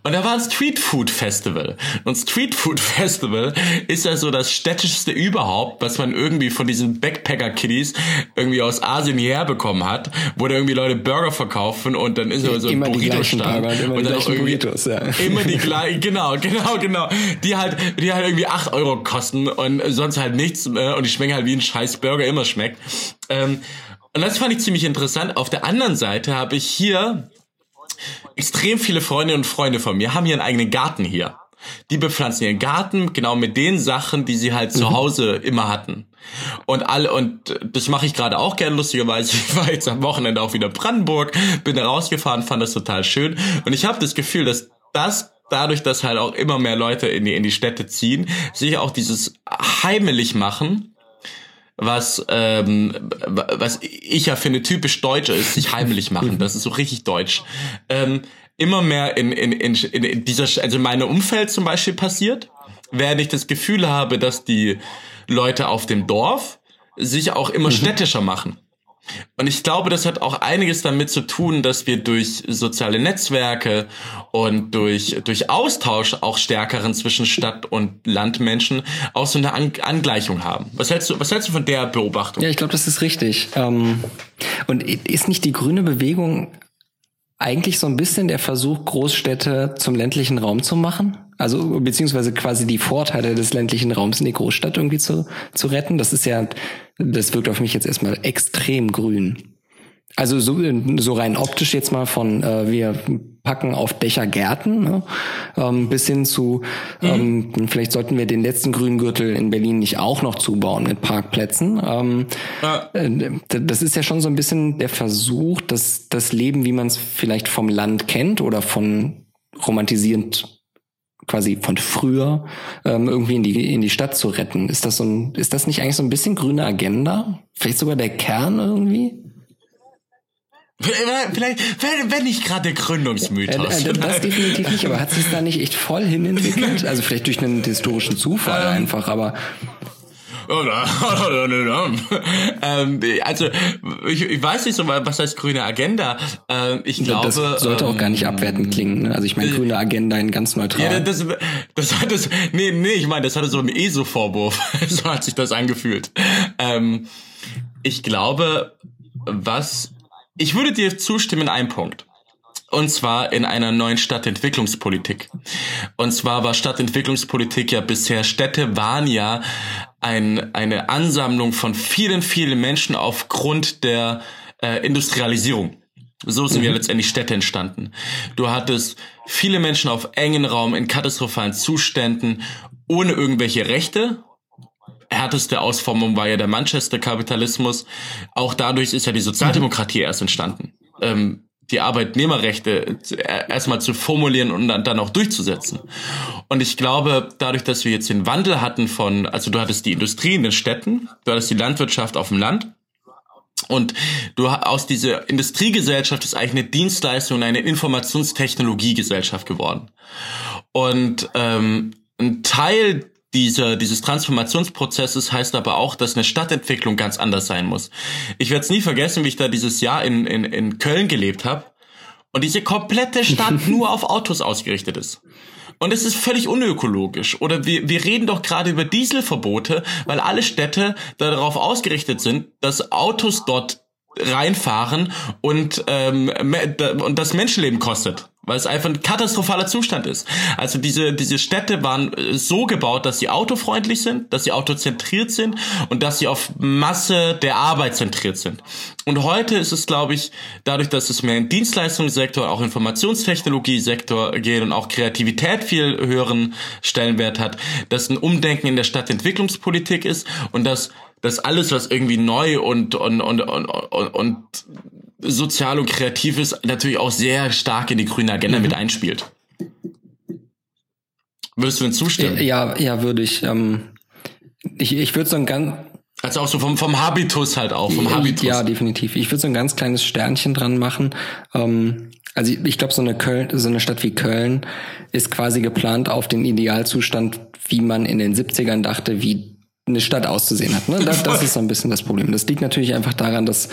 Und da war ein Street Food Festival. Und Street Food Festival ist ja so das städtischste überhaupt, was man irgendwie von diesen Backpacker-Kiddies irgendwie aus Asien hierher bekommen hat, wo da irgendwie Leute Burger verkaufen und dann ist so ein Burrito-Stand. Und dann auch irgendwie Burritos, ja. immer die gleichen, genau, genau, genau. Die halt, die halt irgendwie acht Euro kosten und sonst halt nichts äh, und die schmecken halt wie ein scheiß Burger immer schmeckt. Ähm, und das fand ich ziemlich interessant. Auf der anderen Seite habe ich hier extrem viele Freundinnen und Freunde von mir haben ihren eigenen Garten hier. Die bepflanzen ihren Garten genau mit den Sachen, die sie halt zu mhm. Hause immer hatten. Und alle und das mache ich gerade auch gerne lustigerweise. Ich war jetzt am Wochenende auch wieder Brandenburg, bin da rausgefahren, fand das total schön und ich habe das Gefühl, dass das dadurch, dass halt auch immer mehr Leute in die in die Städte ziehen, sich auch dieses heimelig machen was ähm, was ich ja finde typisch deutsch ist, sich heimlich machen. Das ist so richtig deutsch. Ähm, immer mehr in, in, in, in dieser, also in meinem Umfeld zum Beispiel passiert, während ich das Gefühl habe, dass die Leute auf dem Dorf sich auch immer mhm. städtischer machen. Und ich glaube, das hat auch einiges damit zu tun, dass wir durch soziale Netzwerke und durch, durch Austausch auch stärkeren zwischen Stadt- und Landmenschen auch so eine An Angleichung haben. Was hältst du, was hältst du von der Beobachtung? Ja, ich glaube, das ist richtig. Ähm, und ist nicht die grüne Bewegung eigentlich so ein bisschen der Versuch, Großstädte zum ländlichen Raum zu machen? Also beziehungsweise quasi die Vorteile des ländlichen Raums in die Großstadt irgendwie zu, zu retten. Das ist ja, das wirkt auf mich jetzt erstmal extrem grün. Also so, so rein optisch jetzt mal von äh, wir packen auf Dächer Gärten ne? ähm, bis hin zu mhm. ähm, vielleicht sollten wir den letzten Grüngürtel in Berlin nicht auch noch zubauen mit Parkplätzen. Ähm, ja. äh, das ist ja schon so ein bisschen der Versuch, dass das Leben, wie man es vielleicht vom Land kennt oder von romantisierend quasi von früher ähm, irgendwie in die in die Stadt zu retten. Ist das so ein ist das nicht eigentlich so ein bisschen grüne Agenda? Vielleicht sogar der Kern irgendwie? Vielleicht, wenn, wenn nicht gerade der Gründungsmythos. Äh, äh, das definitiv nicht, aber hat sich da nicht echt voll hin entwickelt? Also vielleicht durch einen historischen Zufall ähm, einfach, aber ähm, also ich, ich weiß nicht so, was heißt grüne Agenda. Ähm, ich glaube, das sollte auch gar nicht ähm, abwertend klingen. Ne? Also ich meine grüne Agenda in ganz neutral. Ja, das, das hat das, nee, nee, ich meine, das hatte so einen ESO-Vorwurf. so hat sich das angefühlt. Ähm, ich glaube, was ich würde dir zustimmen in einem Punkt. Und zwar in einer neuen Stadtentwicklungspolitik. Und zwar war Stadtentwicklungspolitik ja bisher, Städte waren ja ein, eine Ansammlung von vielen, vielen Menschen aufgrund der äh, Industrialisierung. So sind mhm. ja letztendlich Städte entstanden. Du hattest viele Menschen auf engen Raum in katastrophalen Zuständen ohne irgendwelche Rechte. Härteste Ausformung war ja der Manchester-Kapitalismus. Auch dadurch ist ja die Sozialdemokratie erst entstanden. Ähm, die Arbeitnehmerrechte erstmal zu formulieren und dann, auch durchzusetzen. Und ich glaube, dadurch, dass wir jetzt den Wandel hatten von, also du hattest die Industrie in den Städten, du hattest die Landwirtschaft auf dem Land, und du aus dieser Industriegesellschaft ist eigentlich eine Dienstleistung, eine Informationstechnologiegesellschaft geworden. Und ähm, ein Teil dieser, dieses Transformationsprozesses heißt aber auch, dass eine Stadtentwicklung ganz anders sein muss. Ich werde es nie vergessen, wie ich da dieses Jahr in, in, in Köln gelebt habe und diese komplette Stadt nur auf Autos ausgerichtet ist. Und es ist völlig unökologisch. Oder wir, wir reden doch gerade über Dieselverbote, weil alle Städte darauf ausgerichtet sind, dass Autos dort reinfahren und, ähm, und das Menschenleben kostet weil es einfach ein katastrophaler Zustand ist. Also diese, diese Städte waren äh, so gebaut, dass sie autofreundlich sind, dass sie autozentriert sind und dass sie auf Masse der Arbeit zentriert sind. Und heute ist es, glaube ich, dadurch, dass es mehr im Dienstleistungssektor, auch Informationstechnologie-Sektor geht und auch Kreativität viel höheren Stellenwert hat, dass ein Umdenken in der Stadtentwicklungspolitik ist und dass dass alles, was irgendwie neu und, und, und, und, und sozial und kreativ ist, natürlich auch sehr stark in die grüne Agenda mhm. mit einspielt. Würdest du denn zustimmen? Ja, ja, würde ich. Ähm, ich ich würde so ein ganz also auch so vom, vom Habitus halt auch, vom Habitus. Ja, definitiv. Ich würde so ein ganz kleines Sternchen dran machen. Ähm, also ich, ich glaube, so eine Köln, so eine Stadt wie Köln ist quasi geplant auf den Idealzustand, wie man in den 70ern dachte, wie eine Stadt auszusehen hat. Ne? Das, das ist so ein bisschen das Problem. Das liegt natürlich einfach daran, dass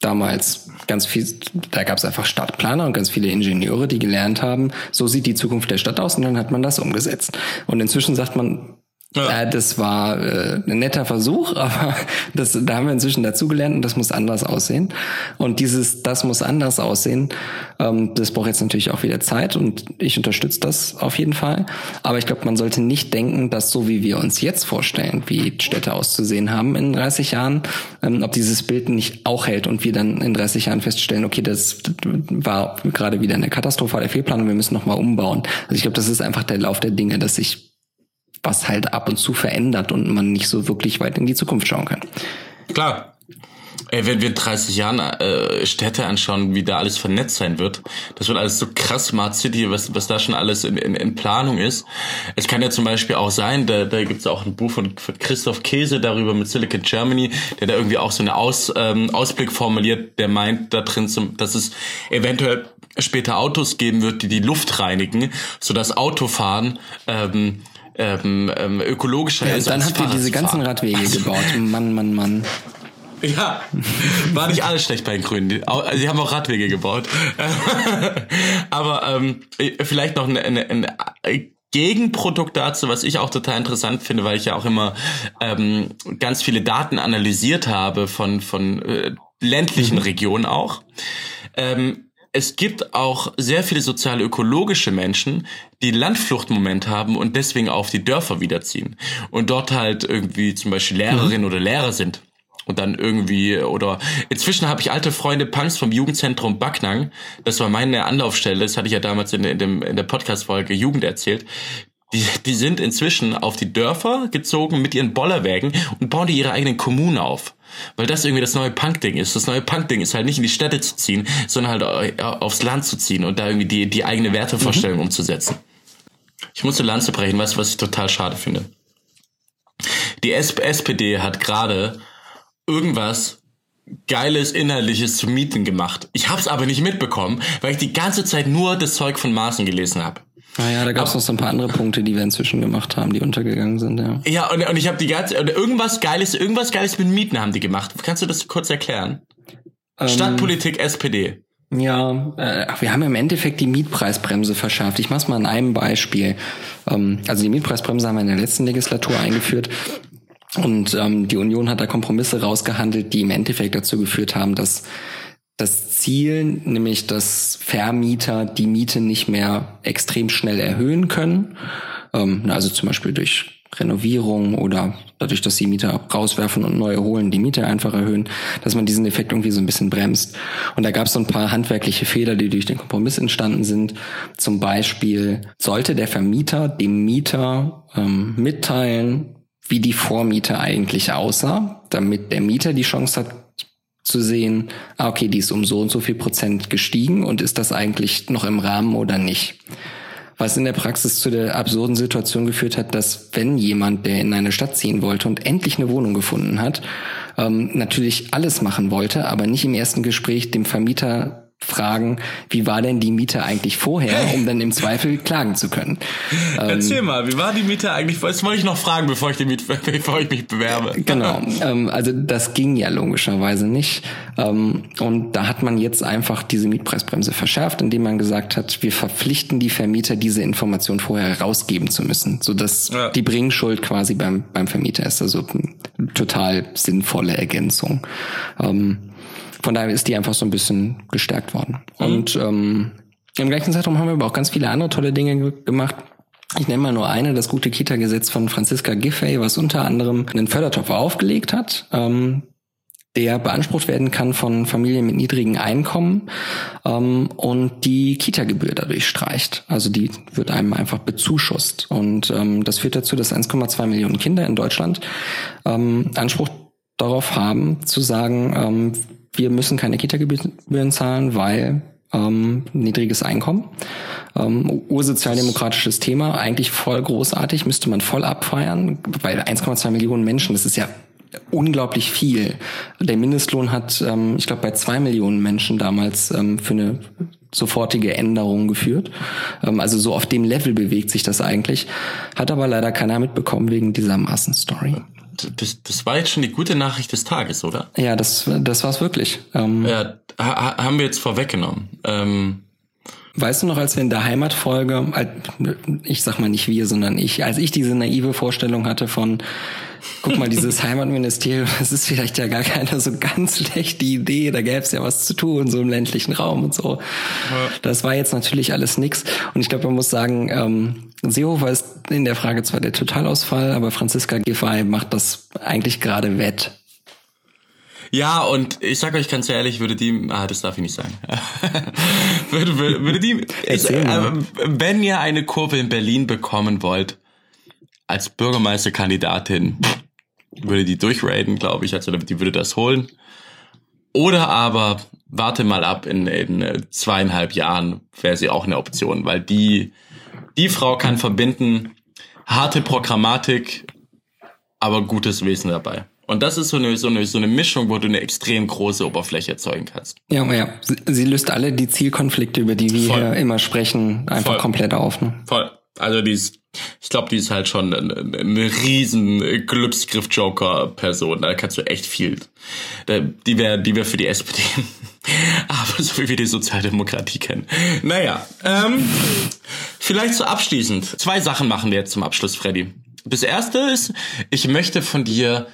damals ganz viel, da gab es einfach Stadtplaner und ganz viele Ingenieure, die gelernt haben, so sieht die Zukunft der Stadt aus und dann hat man das umgesetzt. Und inzwischen sagt man, ja. Äh, das war äh, ein netter Versuch, aber das, da haben wir inzwischen dazugelernt und das muss anders aussehen. Und dieses, das muss anders aussehen, ähm, das braucht jetzt natürlich auch wieder Zeit und ich unterstütze das auf jeden Fall. Aber ich glaube, man sollte nicht denken, dass so wie wir uns jetzt vorstellen, wie Städte auszusehen haben in 30 Jahren, ähm, ob dieses Bild nicht auch hält und wir dann in 30 Jahren feststellen, okay, das war gerade wieder eine katastrophale Fehlplanung, wir müssen nochmal umbauen. Also ich glaube, das ist einfach der Lauf der Dinge, dass sich was halt ab und zu verändert und man nicht so wirklich weit in die Zukunft schauen kann. Klar. Ey, wenn wir in 30 Jahren äh, Städte anschauen, wie da alles vernetzt sein wird, das wird alles so krass Smart City, was, was da schon alles in, in, in Planung ist. Es kann ja zum Beispiel auch sein, da, da gibt es auch ein Buch von, Christoph Käse darüber mit Silicon Germany, der da irgendwie auch so eine Aus, ähm, Ausblick formuliert, der meint da drin, zum, dass es eventuell später Autos geben wird, die die Luft reinigen, sodass Autofahren ähm, ähm, ähm, ökologischer ja, ist. Dann habt ihr diese ganzen Radwege also, gebaut. Mann, Mann, Mann. Ja, war nicht alles schlecht bei den Grünen. Sie haben auch Radwege gebaut. Aber ähm, vielleicht noch eine, eine, eine Gegenprodukt dazu, was ich auch total interessant finde, weil ich ja auch immer ähm, ganz viele Daten analysiert habe von, von äh, ländlichen mhm. Regionen auch. Ähm, es gibt auch sehr viele soziale ökologische Menschen, die Landfluchtmoment haben und deswegen auf die Dörfer wiederziehen. Und dort halt irgendwie zum Beispiel Lehrerin mhm. oder Lehrer sind. Und dann irgendwie oder inzwischen habe ich alte Freunde Punks vom Jugendzentrum Backnang, das war meine Anlaufstelle, das hatte ich ja damals in, in, dem, in der Podcast-Folge Jugend erzählt, die, die sind inzwischen auf die Dörfer gezogen mit ihren Bollerwägen und bauen die ihre eigenen Kommunen auf. Weil das irgendwie das neue Punk-Ding ist. Das neue Punk-Ding ist halt nicht in die Städte zu ziehen, sondern halt aufs Land zu ziehen und da irgendwie die, die eigene Wertevorstellung mhm. umzusetzen. Ich muss eine Lanze brechen, weißt du, was ich total schade finde? Die SPD hat gerade irgendwas Geiles Inhaltliches zu Mieten gemacht. Ich hab's aber nicht mitbekommen, weil ich die ganze Zeit nur das Zeug von Maßen gelesen habe. Ah ja, da gab es noch so ein paar andere Punkte, die wir inzwischen gemacht haben, die untergegangen sind, ja. Ja, und, und ich habe die ganze irgendwas geiles, irgendwas geiles mit Mieten haben die gemacht. Kannst du das kurz erklären? Ähm, Stadtpolitik SPD. Ja, äh, wir haben im Endeffekt die Mietpreisbremse verschärft. Ich mach's mal an einem Beispiel. Ähm, also die Mietpreisbremse haben wir in der letzten Legislatur eingeführt. Und ähm, die Union hat da Kompromisse rausgehandelt, die im Endeffekt dazu geführt haben, dass das Ziel, nämlich dass Vermieter die Miete nicht mehr extrem schnell erhöhen können, ähm, also zum Beispiel durch Renovierung oder dadurch, dass die Mieter rauswerfen und neue holen, die Miete einfach erhöhen, dass man diesen Effekt irgendwie so ein bisschen bremst. Und da gab es so ein paar handwerkliche Fehler, die durch den Kompromiss entstanden sind. Zum Beispiel sollte der Vermieter dem Mieter ähm, mitteilen, wie die Vormiete eigentlich aussah, damit der Mieter die Chance hat zu sehen, ah, okay, die ist um so und so viel Prozent gestiegen und ist das eigentlich noch im Rahmen oder nicht? Was in der Praxis zu der absurden Situation geführt hat, dass wenn jemand, der in eine Stadt ziehen wollte und endlich eine Wohnung gefunden hat, ähm, natürlich alles machen wollte, aber nicht im ersten Gespräch dem Vermieter fragen, wie war denn die Miete eigentlich vorher, um dann im Zweifel klagen zu können. Erzähl ähm, mal, wie war die Miete eigentlich? Das wollte ich noch fragen, bevor ich, die Miete, bevor ich mich bewerbe. Genau, ähm, also das ging ja logischerweise nicht. Ähm, und da hat man jetzt einfach diese Mietpreisbremse verschärft, indem man gesagt hat, wir verpflichten die Vermieter, diese Information vorher herausgeben zu müssen, sodass ja. die Bringschuld quasi beim, beim Vermieter ist. Also total sinnvolle Ergänzung. Ähm, von daher ist die einfach so ein bisschen gestärkt worden. Mhm. Und ähm, im gleichen Zeitraum haben wir aber auch ganz viele andere tolle Dinge gemacht. Ich nenne mal nur eine, das gute Kita-Gesetz von Franziska Giffey, was unter anderem einen Fördertopf aufgelegt hat, ähm, der beansprucht werden kann von Familien mit niedrigen Einkommen ähm, und die Kita-Gebühr dadurch streicht. Also die wird einem einfach bezuschusst. Und ähm, das führt dazu, dass 1,2 Millionen Kinder in Deutschland ähm, Anspruch darauf haben, zu sagen, ähm, wir müssen keine Kita-Gebühren zahlen, weil ähm, niedriges Einkommen. Ähm, ursozialdemokratisches Thema, eigentlich voll großartig, müsste man voll abfeiern, weil 1,2 Millionen Menschen, das ist ja unglaublich viel. Der Mindestlohn hat, ähm, ich glaube, bei zwei Millionen Menschen damals ähm, für eine sofortige Änderung geführt. Ähm, also so auf dem Level bewegt sich das eigentlich. Hat aber leider keiner mitbekommen wegen dieser Massenstory das, das war jetzt schon die gute Nachricht des Tages, oder? Ja, das, das war's wirklich. Ähm, ja, ha, haben wir jetzt vorweggenommen. Ähm, Weißt du noch, als wir in der Heimatfolge, ich sag mal nicht wir, sondern ich, als ich diese naive Vorstellung hatte von, guck mal, dieses Heimatministerium, das ist vielleicht ja gar keine so ganz schlechte Idee, da gäbe es ja was zu tun, so im ländlichen Raum und so. Ja. Das war jetzt natürlich alles nix. Und ich glaube, man muss sagen, ähm, Seehofer ist in der Frage zwar der Totalausfall, aber Franziska Giffey macht das eigentlich gerade wett. Ja, und ich sag euch ganz ehrlich, würde die, ah, das darf ich nicht sagen. würde, würde, würde die, ich, äh, wenn ihr eine Kurve in Berlin bekommen wollt, als Bürgermeisterkandidatin, würde die durchraiden, glaube ich, also die würde das holen. Oder aber warte mal ab, in, in äh, zweieinhalb Jahren wäre sie auch eine Option, weil die, die Frau kann verbinden harte Programmatik, aber gutes Wesen dabei. Und das ist so eine, so eine, so eine Mischung, wo du eine extrem große Oberfläche erzeugen kannst. Ja, ja. Sie, löst alle die Zielkonflikte, über die wir Voll. hier immer sprechen, einfach Voll. komplett auf. Ne? Voll. Also die ist, ich glaube, die ist halt schon eine, eine riesen Glücksgriff-Joker-Person. Da kannst du echt viel. Die wäre, die wäre für die SPD. Aber so wie wir die Sozialdemokratie kennen. Naja, ähm, vielleicht so abschließend. Zwei Sachen machen wir jetzt zum Abschluss, Freddy. Das erste ist, ich möchte von dir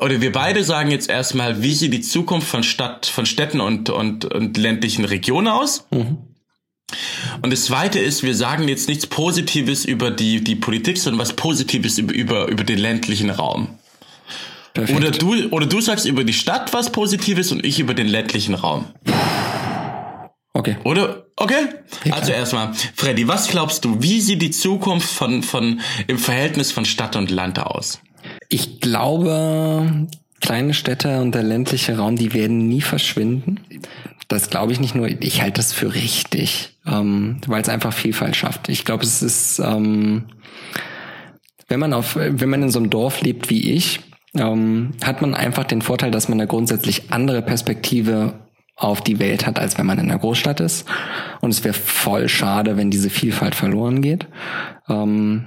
oder wir beide sagen jetzt erstmal, wie sieht die Zukunft von Stadt, von Städten und, und, und ländlichen Regionen aus? Mhm. Und das zweite ist, wir sagen jetzt nichts Positives über die, die Politik, sondern was Positives über, über, über den ländlichen Raum. Perfekt. Oder du, oder du sagst über die Stadt was Positives und ich über den ländlichen Raum. Okay. Oder? Okay? Ja, also erstmal, Freddy, was glaubst du, wie sieht die Zukunft von, von, im Verhältnis von Stadt und Land aus? Ich glaube, kleine Städte und der ländliche Raum, die werden nie verschwinden. Das glaube ich nicht nur, ich halte das für richtig, ähm, weil es einfach Vielfalt schafft. Ich glaube, es ist, ähm, wenn man auf, wenn man in so einem Dorf lebt wie ich, ähm, hat man einfach den Vorteil, dass man eine grundsätzlich andere Perspektive auf die Welt hat, als wenn man in einer Großstadt ist. Und es wäre voll schade, wenn diese Vielfalt verloren geht. Ähm,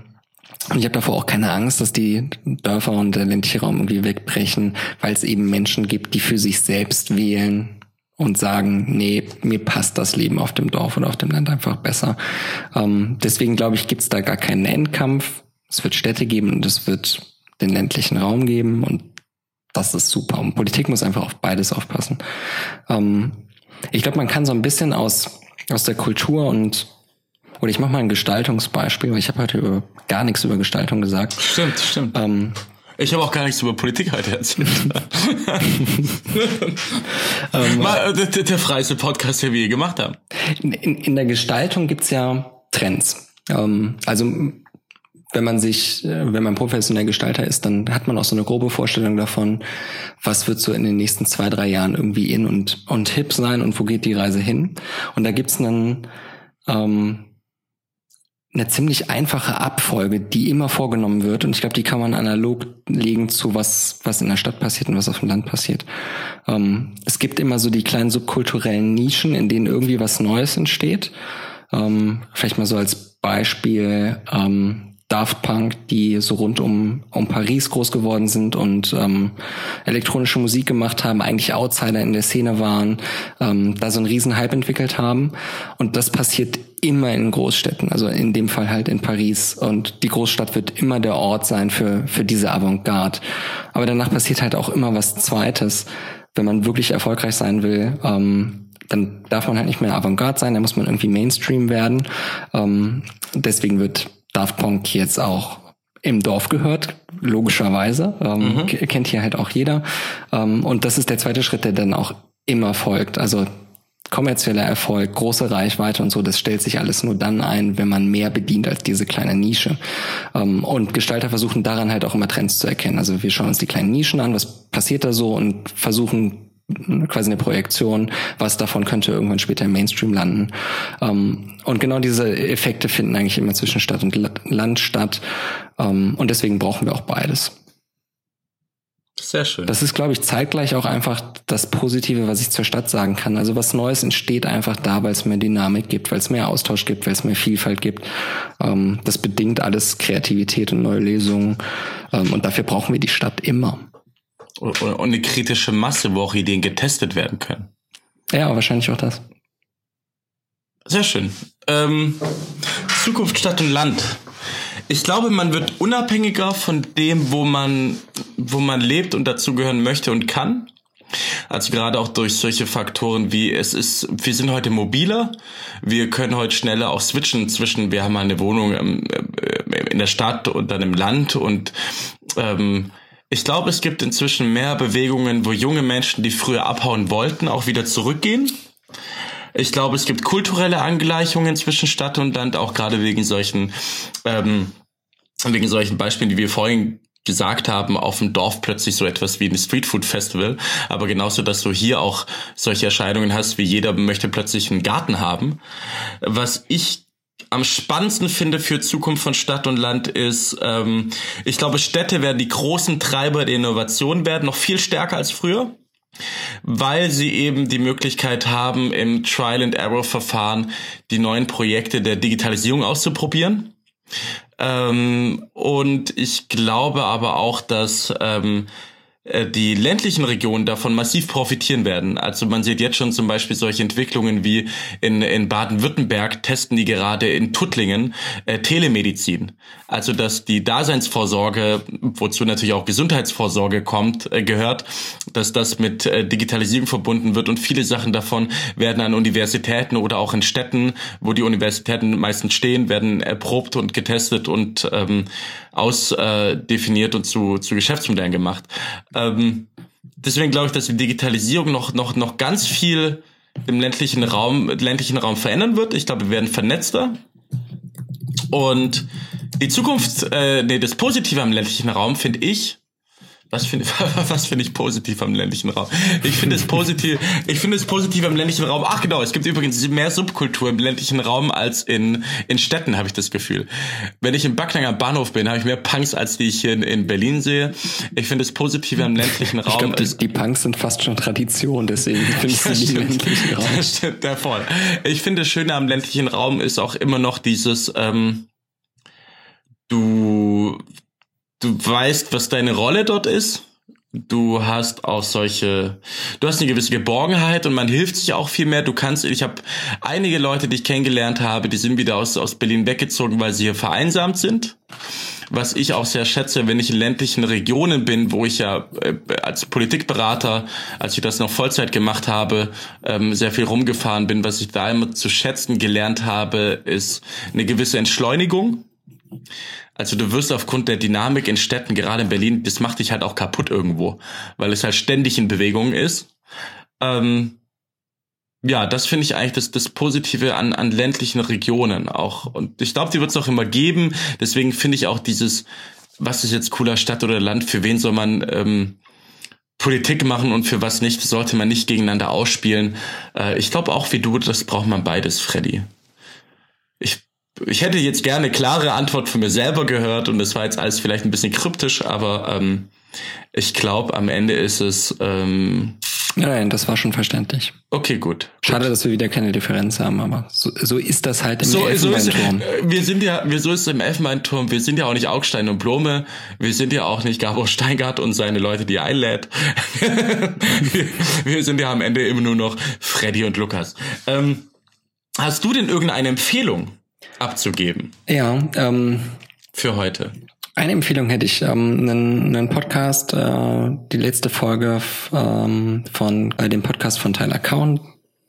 und ich habe davor auch keine Angst, dass die Dörfer und der ländliche Raum irgendwie wegbrechen, weil es eben Menschen gibt, die für sich selbst wählen und sagen, nee, mir passt das Leben auf dem Dorf oder auf dem Land einfach besser. Ähm, deswegen glaube ich, gibt es da gar keinen Endkampf. Es wird Städte geben und es wird den ländlichen Raum geben und das ist super. Und Politik muss einfach auf beides aufpassen. Ähm, ich glaube, man kann so ein bisschen aus, aus der Kultur und Oder ich mache mal ein Gestaltungsbeispiel, weil ich habe heute über, gar nichts über Gestaltung gesagt. Stimmt, stimmt. Ähm, ich habe auch gar nichts über Politik heute erzählt. ähm, Mal, der, der freiste Podcast, den wir je gemacht haben. In, in der Gestaltung gibt's ja Trends. Ähm, also wenn man sich, äh, wenn man professionell Gestalter ist, dann hat man auch so eine grobe Vorstellung davon, was wird so in den nächsten zwei, drei Jahren irgendwie in und, und hip sein und wo geht die Reise hin. Und da gibt's dann ähm, eine ziemlich einfache Abfolge, die immer vorgenommen wird. Und ich glaube, die kann man analog legen zu was, was in der Stadt passiert und was auf dem Land passiert. Ähm, es gibt immer so die kleinen subkulturellen Nischen, in denen irgendwie was Neues entsteht. Ähm, vielleicht mal so als Beispiel ähm, Daft Punk, die so rund um, um Paris groß geworden sind und ähm, elektronische Musik gemacht haben, eigentlich Outsider in der Szene waren, ähm, da so einen riesen Hype entwickelt haben. Und das passiert immer in Großstädten, also in dem Fall halt in Paris. Und die Großstadt wird immer der Ort sein für, für diese Avantgarde. Aber danach passiert halt auch immer was Zweites. Wenn man wirklich erfolgreich sein will, ähm, dann darf man halt nicht mehr Avantgarde sein, dann muss man irgendwie Mainstream werden. Ähm, deswegen wird Daft Punk jetzt auch im Dorf gehört, logischerweise. Ähm, mhm. Kennt hier halt auch jeder. Ähm, und das ist der zweite Schritt, der dann auch immer folgt. Also kommerzieller Erfolg, große Reichweite und so, das stellt sich alles nur dann ein, wenn man mehr bedient als diese kleine Nische. Ähm, und Gestalter versuchen daran halt auch immer Trends zu erkennen. Also wir schauen uns die kleinen Nischen an, was passiert da so und versuchen quasi eine Projektion, was davon könnte irgendwann später im Mainstream landen. Ähm, und genau diese Effekte finden eigentlich immer zwischen Stadt und Land statt. Ähm, und deswegen brauchen wir auch beides. Sehr schön. Das ist, glaube ich, zeitgleich auch einfach das Positive, was ich zur Stadt sagen kann. Also was Neues entsteht einfach da, weil es mehr Dynamik gibt, weil es mehr Austausch gibt, weil es mehr Vielfalt gibt. Ähm, das bedingt alles Kreativität und neue Lösungen. und dafür brauchen wir die Stadt immer und, eine kritische Masse, wo auch Ideen getestet werden können. Ja, wahrscheinlich auch das. Sehr schön. Ähm, Zukunft Stadt und Land. Ich glaube, man wird unabhängiger von dem, wo man, wo man lebt und dazugehören möchte und kann. Also gerade auch durch solche Faktoren wie es ist, wir sind heute mobiler, wir können heute schneller auch switchen zwischen, wir haben mal eine Wohnung äh, in der Stadt und dann im Land und ähm, ich glaube, es gibt inzwischen mehr Bewegungen, wo junge Menschen, die früher abhauen wollten, auch wieder zurückgehen. Ich glaube, es gibt kulturelle Angleichungen zwischen Stadt und Land, auch gerade wegen solchen, ähm, wegen solchen Beispielen, die wir vorhin gesagt haben, auf dem Dorf plötzlich so etwas wie ein Streetfood Festival, aber genauso, dass du hier auch solche Erscheinungen hast, wie jeder möchte plötzlich einen Garten haben. Was ich am spannendsten finde für Zukunft von Stadt und Land ist, ähm, ich glaube, Städte werden die großen Treiber der Innovation werden, noch viel stärker als früher, weil sie eben die Möglichkeit haben, im Trial-and-Error-Verfahren die neuen Projekte der Digitalisierung auszuprobieren. Ähm, und ich glaube aber auch, dass ähm, äh, die ländlichen Regionen davon massiv profitieren werden. Also man sieht jetzt schon zum Beispiel solche Entwicklungen wie in, in Baden-Württemberg testen die gerade in Tuttlingen äh, Telemedizin. Also dass die Daseinsvorsorge, wozu natürlich auch Gesundheitsvorsorge kommt, äh, gehört, dass das mit äh, Digitalisierung verbunden wird und viele Sachen davon werden an Universitäten oder auch in Städten, wo die Universitäten meistens stehen, werden erprobt und getestet und ähm, ausdefiniert und zu, zu Geschäftsmodellen gemacht. Ähm, deswegen glaube ich, dass die Digitalisierung noch, noch, noch ganz viel im ländlichen Raum, ländlichen Raum verändern wird. Ich glaube, wir werden vernetzter. Und die Zukunft, äh, nee, das Positive am ländlichen Raum finde ich, was finde was finde ich positiv am ländlichen Raum? Ich finde es positiv, ich finde es positiv am ländlichen Raum. Ach genau, es gibt übrigens mehr Subkultur im ländlichen Raum als in in Städten, habe ich das Gefühl. Wenn ich im Backnanger Bahnhof bin, habe ich mehr Punks als die ich hier in, in Berlin sehe. Ich finde es positiv am ländlichen Raum. Ich glaube, die, die, Punks sind fast schon Tradition, deswegen finde ich sie im ländlichen Raum. Das stimmt, der voll. Ich finde das Schöne am ländlichen Raum ist auch immer noch dieses ähm, du du weißt, was deine Rolle dort ist. Du hast auch solche, du hast eine gewisse Geborgenheit und man hilft sich auch viel mehr. Du kannst, ich habe einige Leute, die ich kennengelernt habe, die sind wieder aus, aus Berlin weggezogen, weil sie hier vereinsamt sind. was ich auch sehr schätze, wenn ich in ländlichen Regionen bin, wo ich ja äh, als Politikberater, als ich das noch Vollzeit gemacht habe, ähm, sehr viel rumgefahren bin, was ich da immer zu schätzen gelernt habe, ist eine gewisse Entschleunigung. Also du wirst aufgrund der Dynamik in Städten, gerade in Berlin, das macht dich halt auch kaputt irgendwo, weil es halt ständig in Bewegung ist. Ähm, ja, das finde ich eigentlich das, das Positive an, an ländlichen Regionen auch. Und ich glaube, die wird es auch immer geben. Deswegen finde ich auch dieses, was ist jetzt cooler Stadt oder Land, für wen soll man ähm, Politik machen und für was nicht, sollte man nicht gegeneinander ausspielen. Äh, ich glaube auch wie du, das braucht man beides, Freddy. Ich, ich hätte jetzt gerne klare Antwort von mir selber gehört und das war jetzt alles vielleicht ein bisschen kryptisch, aber ähm, ich glaube, am Ende ist es ähm, Nein, das war schon verständlich. Okay, gut. Schade, dass wir wieder keine Differenz haben, aber so, so ist das halt im so, Elfenbeinturm. So ist, wir sind ja, wir so ist es im Elfenbeinturm. Wir sind ja auch nicht Augstein und Blome. Wir sind ja auch nicht Gabor Steingart und seine Leute, die er einlädt. wir, wir, sind ja am Ende immer nur noch Freddy und Lukas. Ähm, hast du denn irgendeine Empfehlung abzugeben? Ja, ähm, für heute. Eine Empfehlung hätte ich, ähm, einen, einen Podcast, äh, die letzte Folge ähm, von äh, dem Podcast von Tyler Cowan,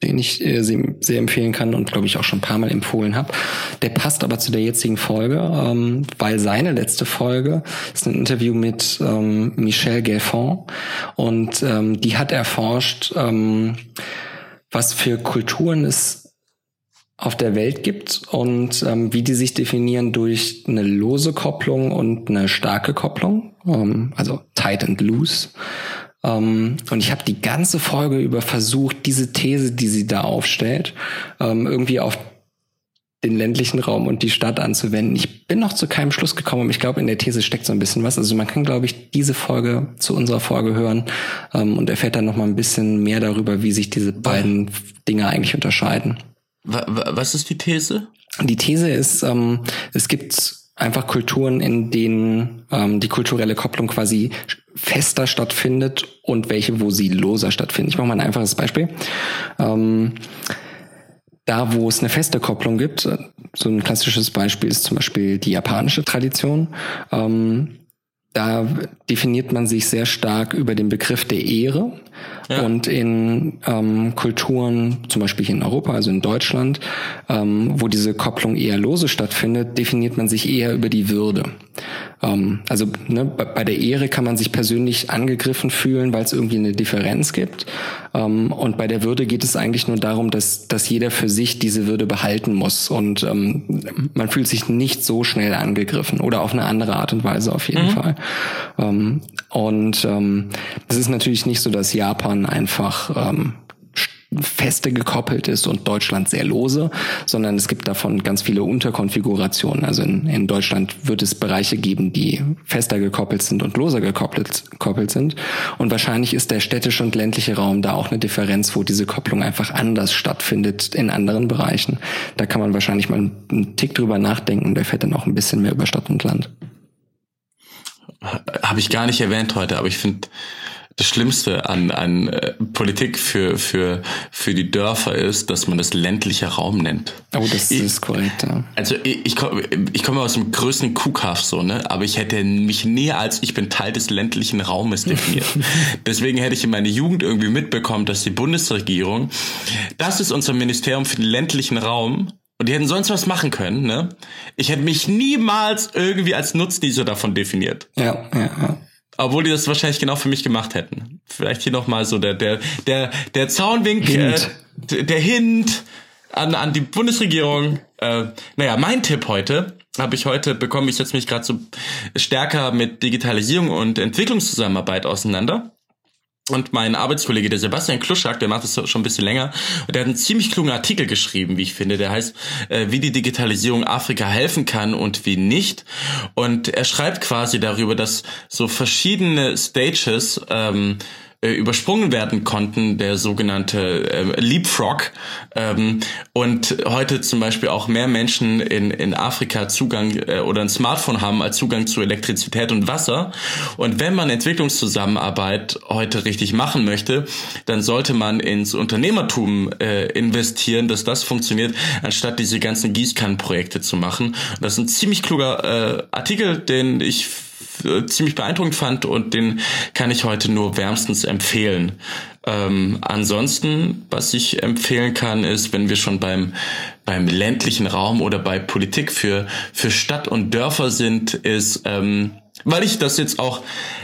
den ich äh, sehr, empfehlen kann und glaube ich auch schon ein paar Mal empfohlen habe. Der passt aber zu der jetzigen Folge, ähm, weil seine letzte Folge ist ein Interview mit ähm, Michelle Gelfond und ähm, die hat erforscht, ähm, was für Kulturen es auf der Welt gibt und ähm, wie die sich definieren durch eine lose Kopplung und eine starke Kopplung, ähm, also tight and loose. Ähm, und ich habe die ganze Folge über versucht, diese These, die sie da aufstellt, ähm, irgendwie auf den ländlichen Raum und die Stadt anzuwenden. Ich bin noch zu keinem Schluss gekommen, aber ich glaube, in der These steckt so ein bisschen was. Also man kann, glaube ich, diese Folge zu unserer Folge hören ähm, und erfährt dann noch mal ein bisschen mehr darüber, wie sich diese beiden Dinge eigentlich unterscheiden. Was ist die These? Die These ist, ähm, es gibt einfach Kulturen, in denen ähm, die kulturelle Kopplung quasi fester stattfindet und welche, wo sie loser stattfindet. Ich mache mal ein einfaches Beispiel. Ähm, da, wo es eine feste Kopplung gibt, äh, so ein klassisches Beispiel ist zum Beispiel die japanische Tradition. Ähm, da definiert man sich sehr stark über den Begriff der Ehre. Ja. Und in ähm, Kulturen, zum Beispiel hier in Europa, also in Deutschland, ähm, wo diese Kopplung eher lose stattfindet, definiert man sich eher über die Würde. Ähm, also ne, bei der Ehre kann man sich persönlich angegriffen fühlen, weil es irgendwie eine Differenz gibt. Ähm, und bei der Würde geht es eigentlich nur darum, dass, dass jeder für sich diese Würde behalten muss. Und ähm, man fühlt sich nicht so schnell angegriffen oder auf eine andere Art und Weise auf jeden mhm. Fall. Ähm, und ähm, es ist natürlich nicht so, dass Japan einfach ähm, feste gekoppelt ist und Deutschland sehr lose, sondern es gibt davon ganz viele Unterkonfigurationen. Also in, in Deutschland wird es Bereiche geben, die fester gekoppelt sind und loser gekoppelt, gekoppelt sind. Und wahrscheinlich ist der städtische und ländliche Raum da auch eine Differenz, wo diese Kopplung einfach anders stattfindet in anderen Bereichen. Da kann man wahrscheinlich mal einen Tick drüber nachdenken. Der fährt dann auch ein bisschen mehr über Stadt und Land. Habe ich gar nicht erwähnt heute, aber ich finde das Schlimmste an, an äh, Politik für, für, für die Dörfer ist, dass man das ländlicher Raum nennt. Oh, das ich, ist korrekt, ja. Also ich, ich, komme, ich komme aus dem größten Kuhkaff so, ne? Aber ich hätte mich näher als ich bin Teil des ländlichen Raumes definiert. Deswegen hätte ich in meiner Jugend irgendwie mitbekommen, dass die Bundesregierung, das ist unser Ministerium für den ländlichen Raum, und die hätten sonst was machen können, ne? Ich hätte mich niemals irgendwie als Nutznießer davon definiert. Ja, ja, ja. Obwohl die das wahrscheinlich genau für mich gemacht hätten. Vielleicht hier nochmal so der, der, der, der Zaunwink, Hint. Äh, der Hint an, an die Bundesregierung. Äh, naja, mein Tipp heute habe ich heute bekommen, ich setze mich gerade so stärker mit Digitalisierung und Entwicklungszusammenarbeit auseinander. Und mein Arbeitskollege, der Sebastian Kluschak, der macht das schon ein bisschen länger, der hat einen ziemlich klugen Artikel geschrieben, wie ich finde. Der heißt, äh, wie die Digitalisierung Afrika helfen kann und wie nicht. Und er schreibt quasi darüber, dass so verschiedene Stages ähm, äh, übersprungen werden konnten, der sogenannte äh, Leapfrog. Ähm, und heute zum Beispiel auch mehr Menschen in, in Afrika Zugang äh, oder ein Smartphone haben als Zugang zu Elektrizität und Wasser. Und wenn man Entwicklungszusammenarbeit heute richtig machen möchte, dann sollte man ins Unternehmertum äh, investieren, dass das funktioniert, anstatt diese ganzen Gießkannenprojekte zu machen. Und das ist ein ziemlich kluger äh, Artikel, den ich ziemlich beeindruckend fand und den kann ich heute nur wärmstens empfehlen. Ähm, ansonsten, was ich empfehlen kann, ist, wenn wir schon beim beim ländlichen Raum oder bei Politik für für Stadt und Dörfer sind, ist ähm, weil ich das jetzt auch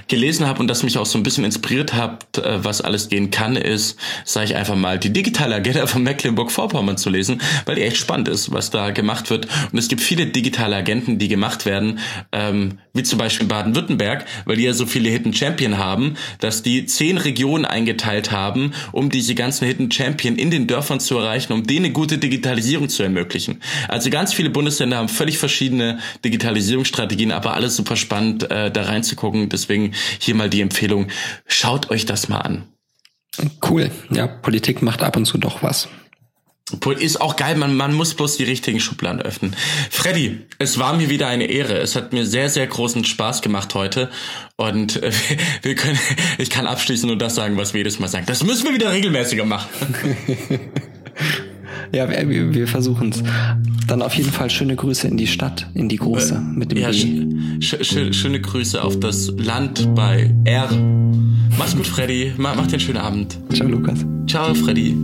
gelesen habe und das mich auch so ein bisschen inspiriert hat, äh, was alles gehen kann, ist, sage ich einfach mal, die digitale Agenda von Mecklenburg-Vorpommern zu lesen, weil die echt spannend ist, was da gemacht wird. Und es gibt viele digitale Agenten, die gemacht werden, ähm, wie zum Beispiel Baden-Württemberg, weil die ja so viele Hidden Champion haben, dass die zehn Regionen eingeteilt haben, um diese ganzen Hidden Champion in den Dörfern zu erreichen, um denen eine gute Digitalisierung zu ermöglichen. Also ganz viele Bundesländer haben völlig verschiedene Digitalisierungsstrategien, aber alles super spannend, äh, da reinzugucken. Deswegen hier mal die Empfehlung, schaut euch das mal an. Cool. Ja, Politik macht ab und zu doch was. Ist auch geil, man, man muss bloß die richtigen Schubladen öffnen. Freddy, es war mir wieder eine Ehre. Es hat mir sehr, sehr großen Spaß gemacht heute. Und äh, wir können, ich kann abschließend nur das sagen, was wir jedes Mal sagen. Das müssen wir wieder regelmäßiger machen. Ja, wir, wir versuchen es. Dann auf jeden Fall schöne Grüße in die Stadt, in die große äh, mit dem ja, sch sch schöne Grüße auf das Land bei R. Mach's gut, Freddy. Mach, mach den schönen Abend. Ciao, Lukas. Ciao, Freddy.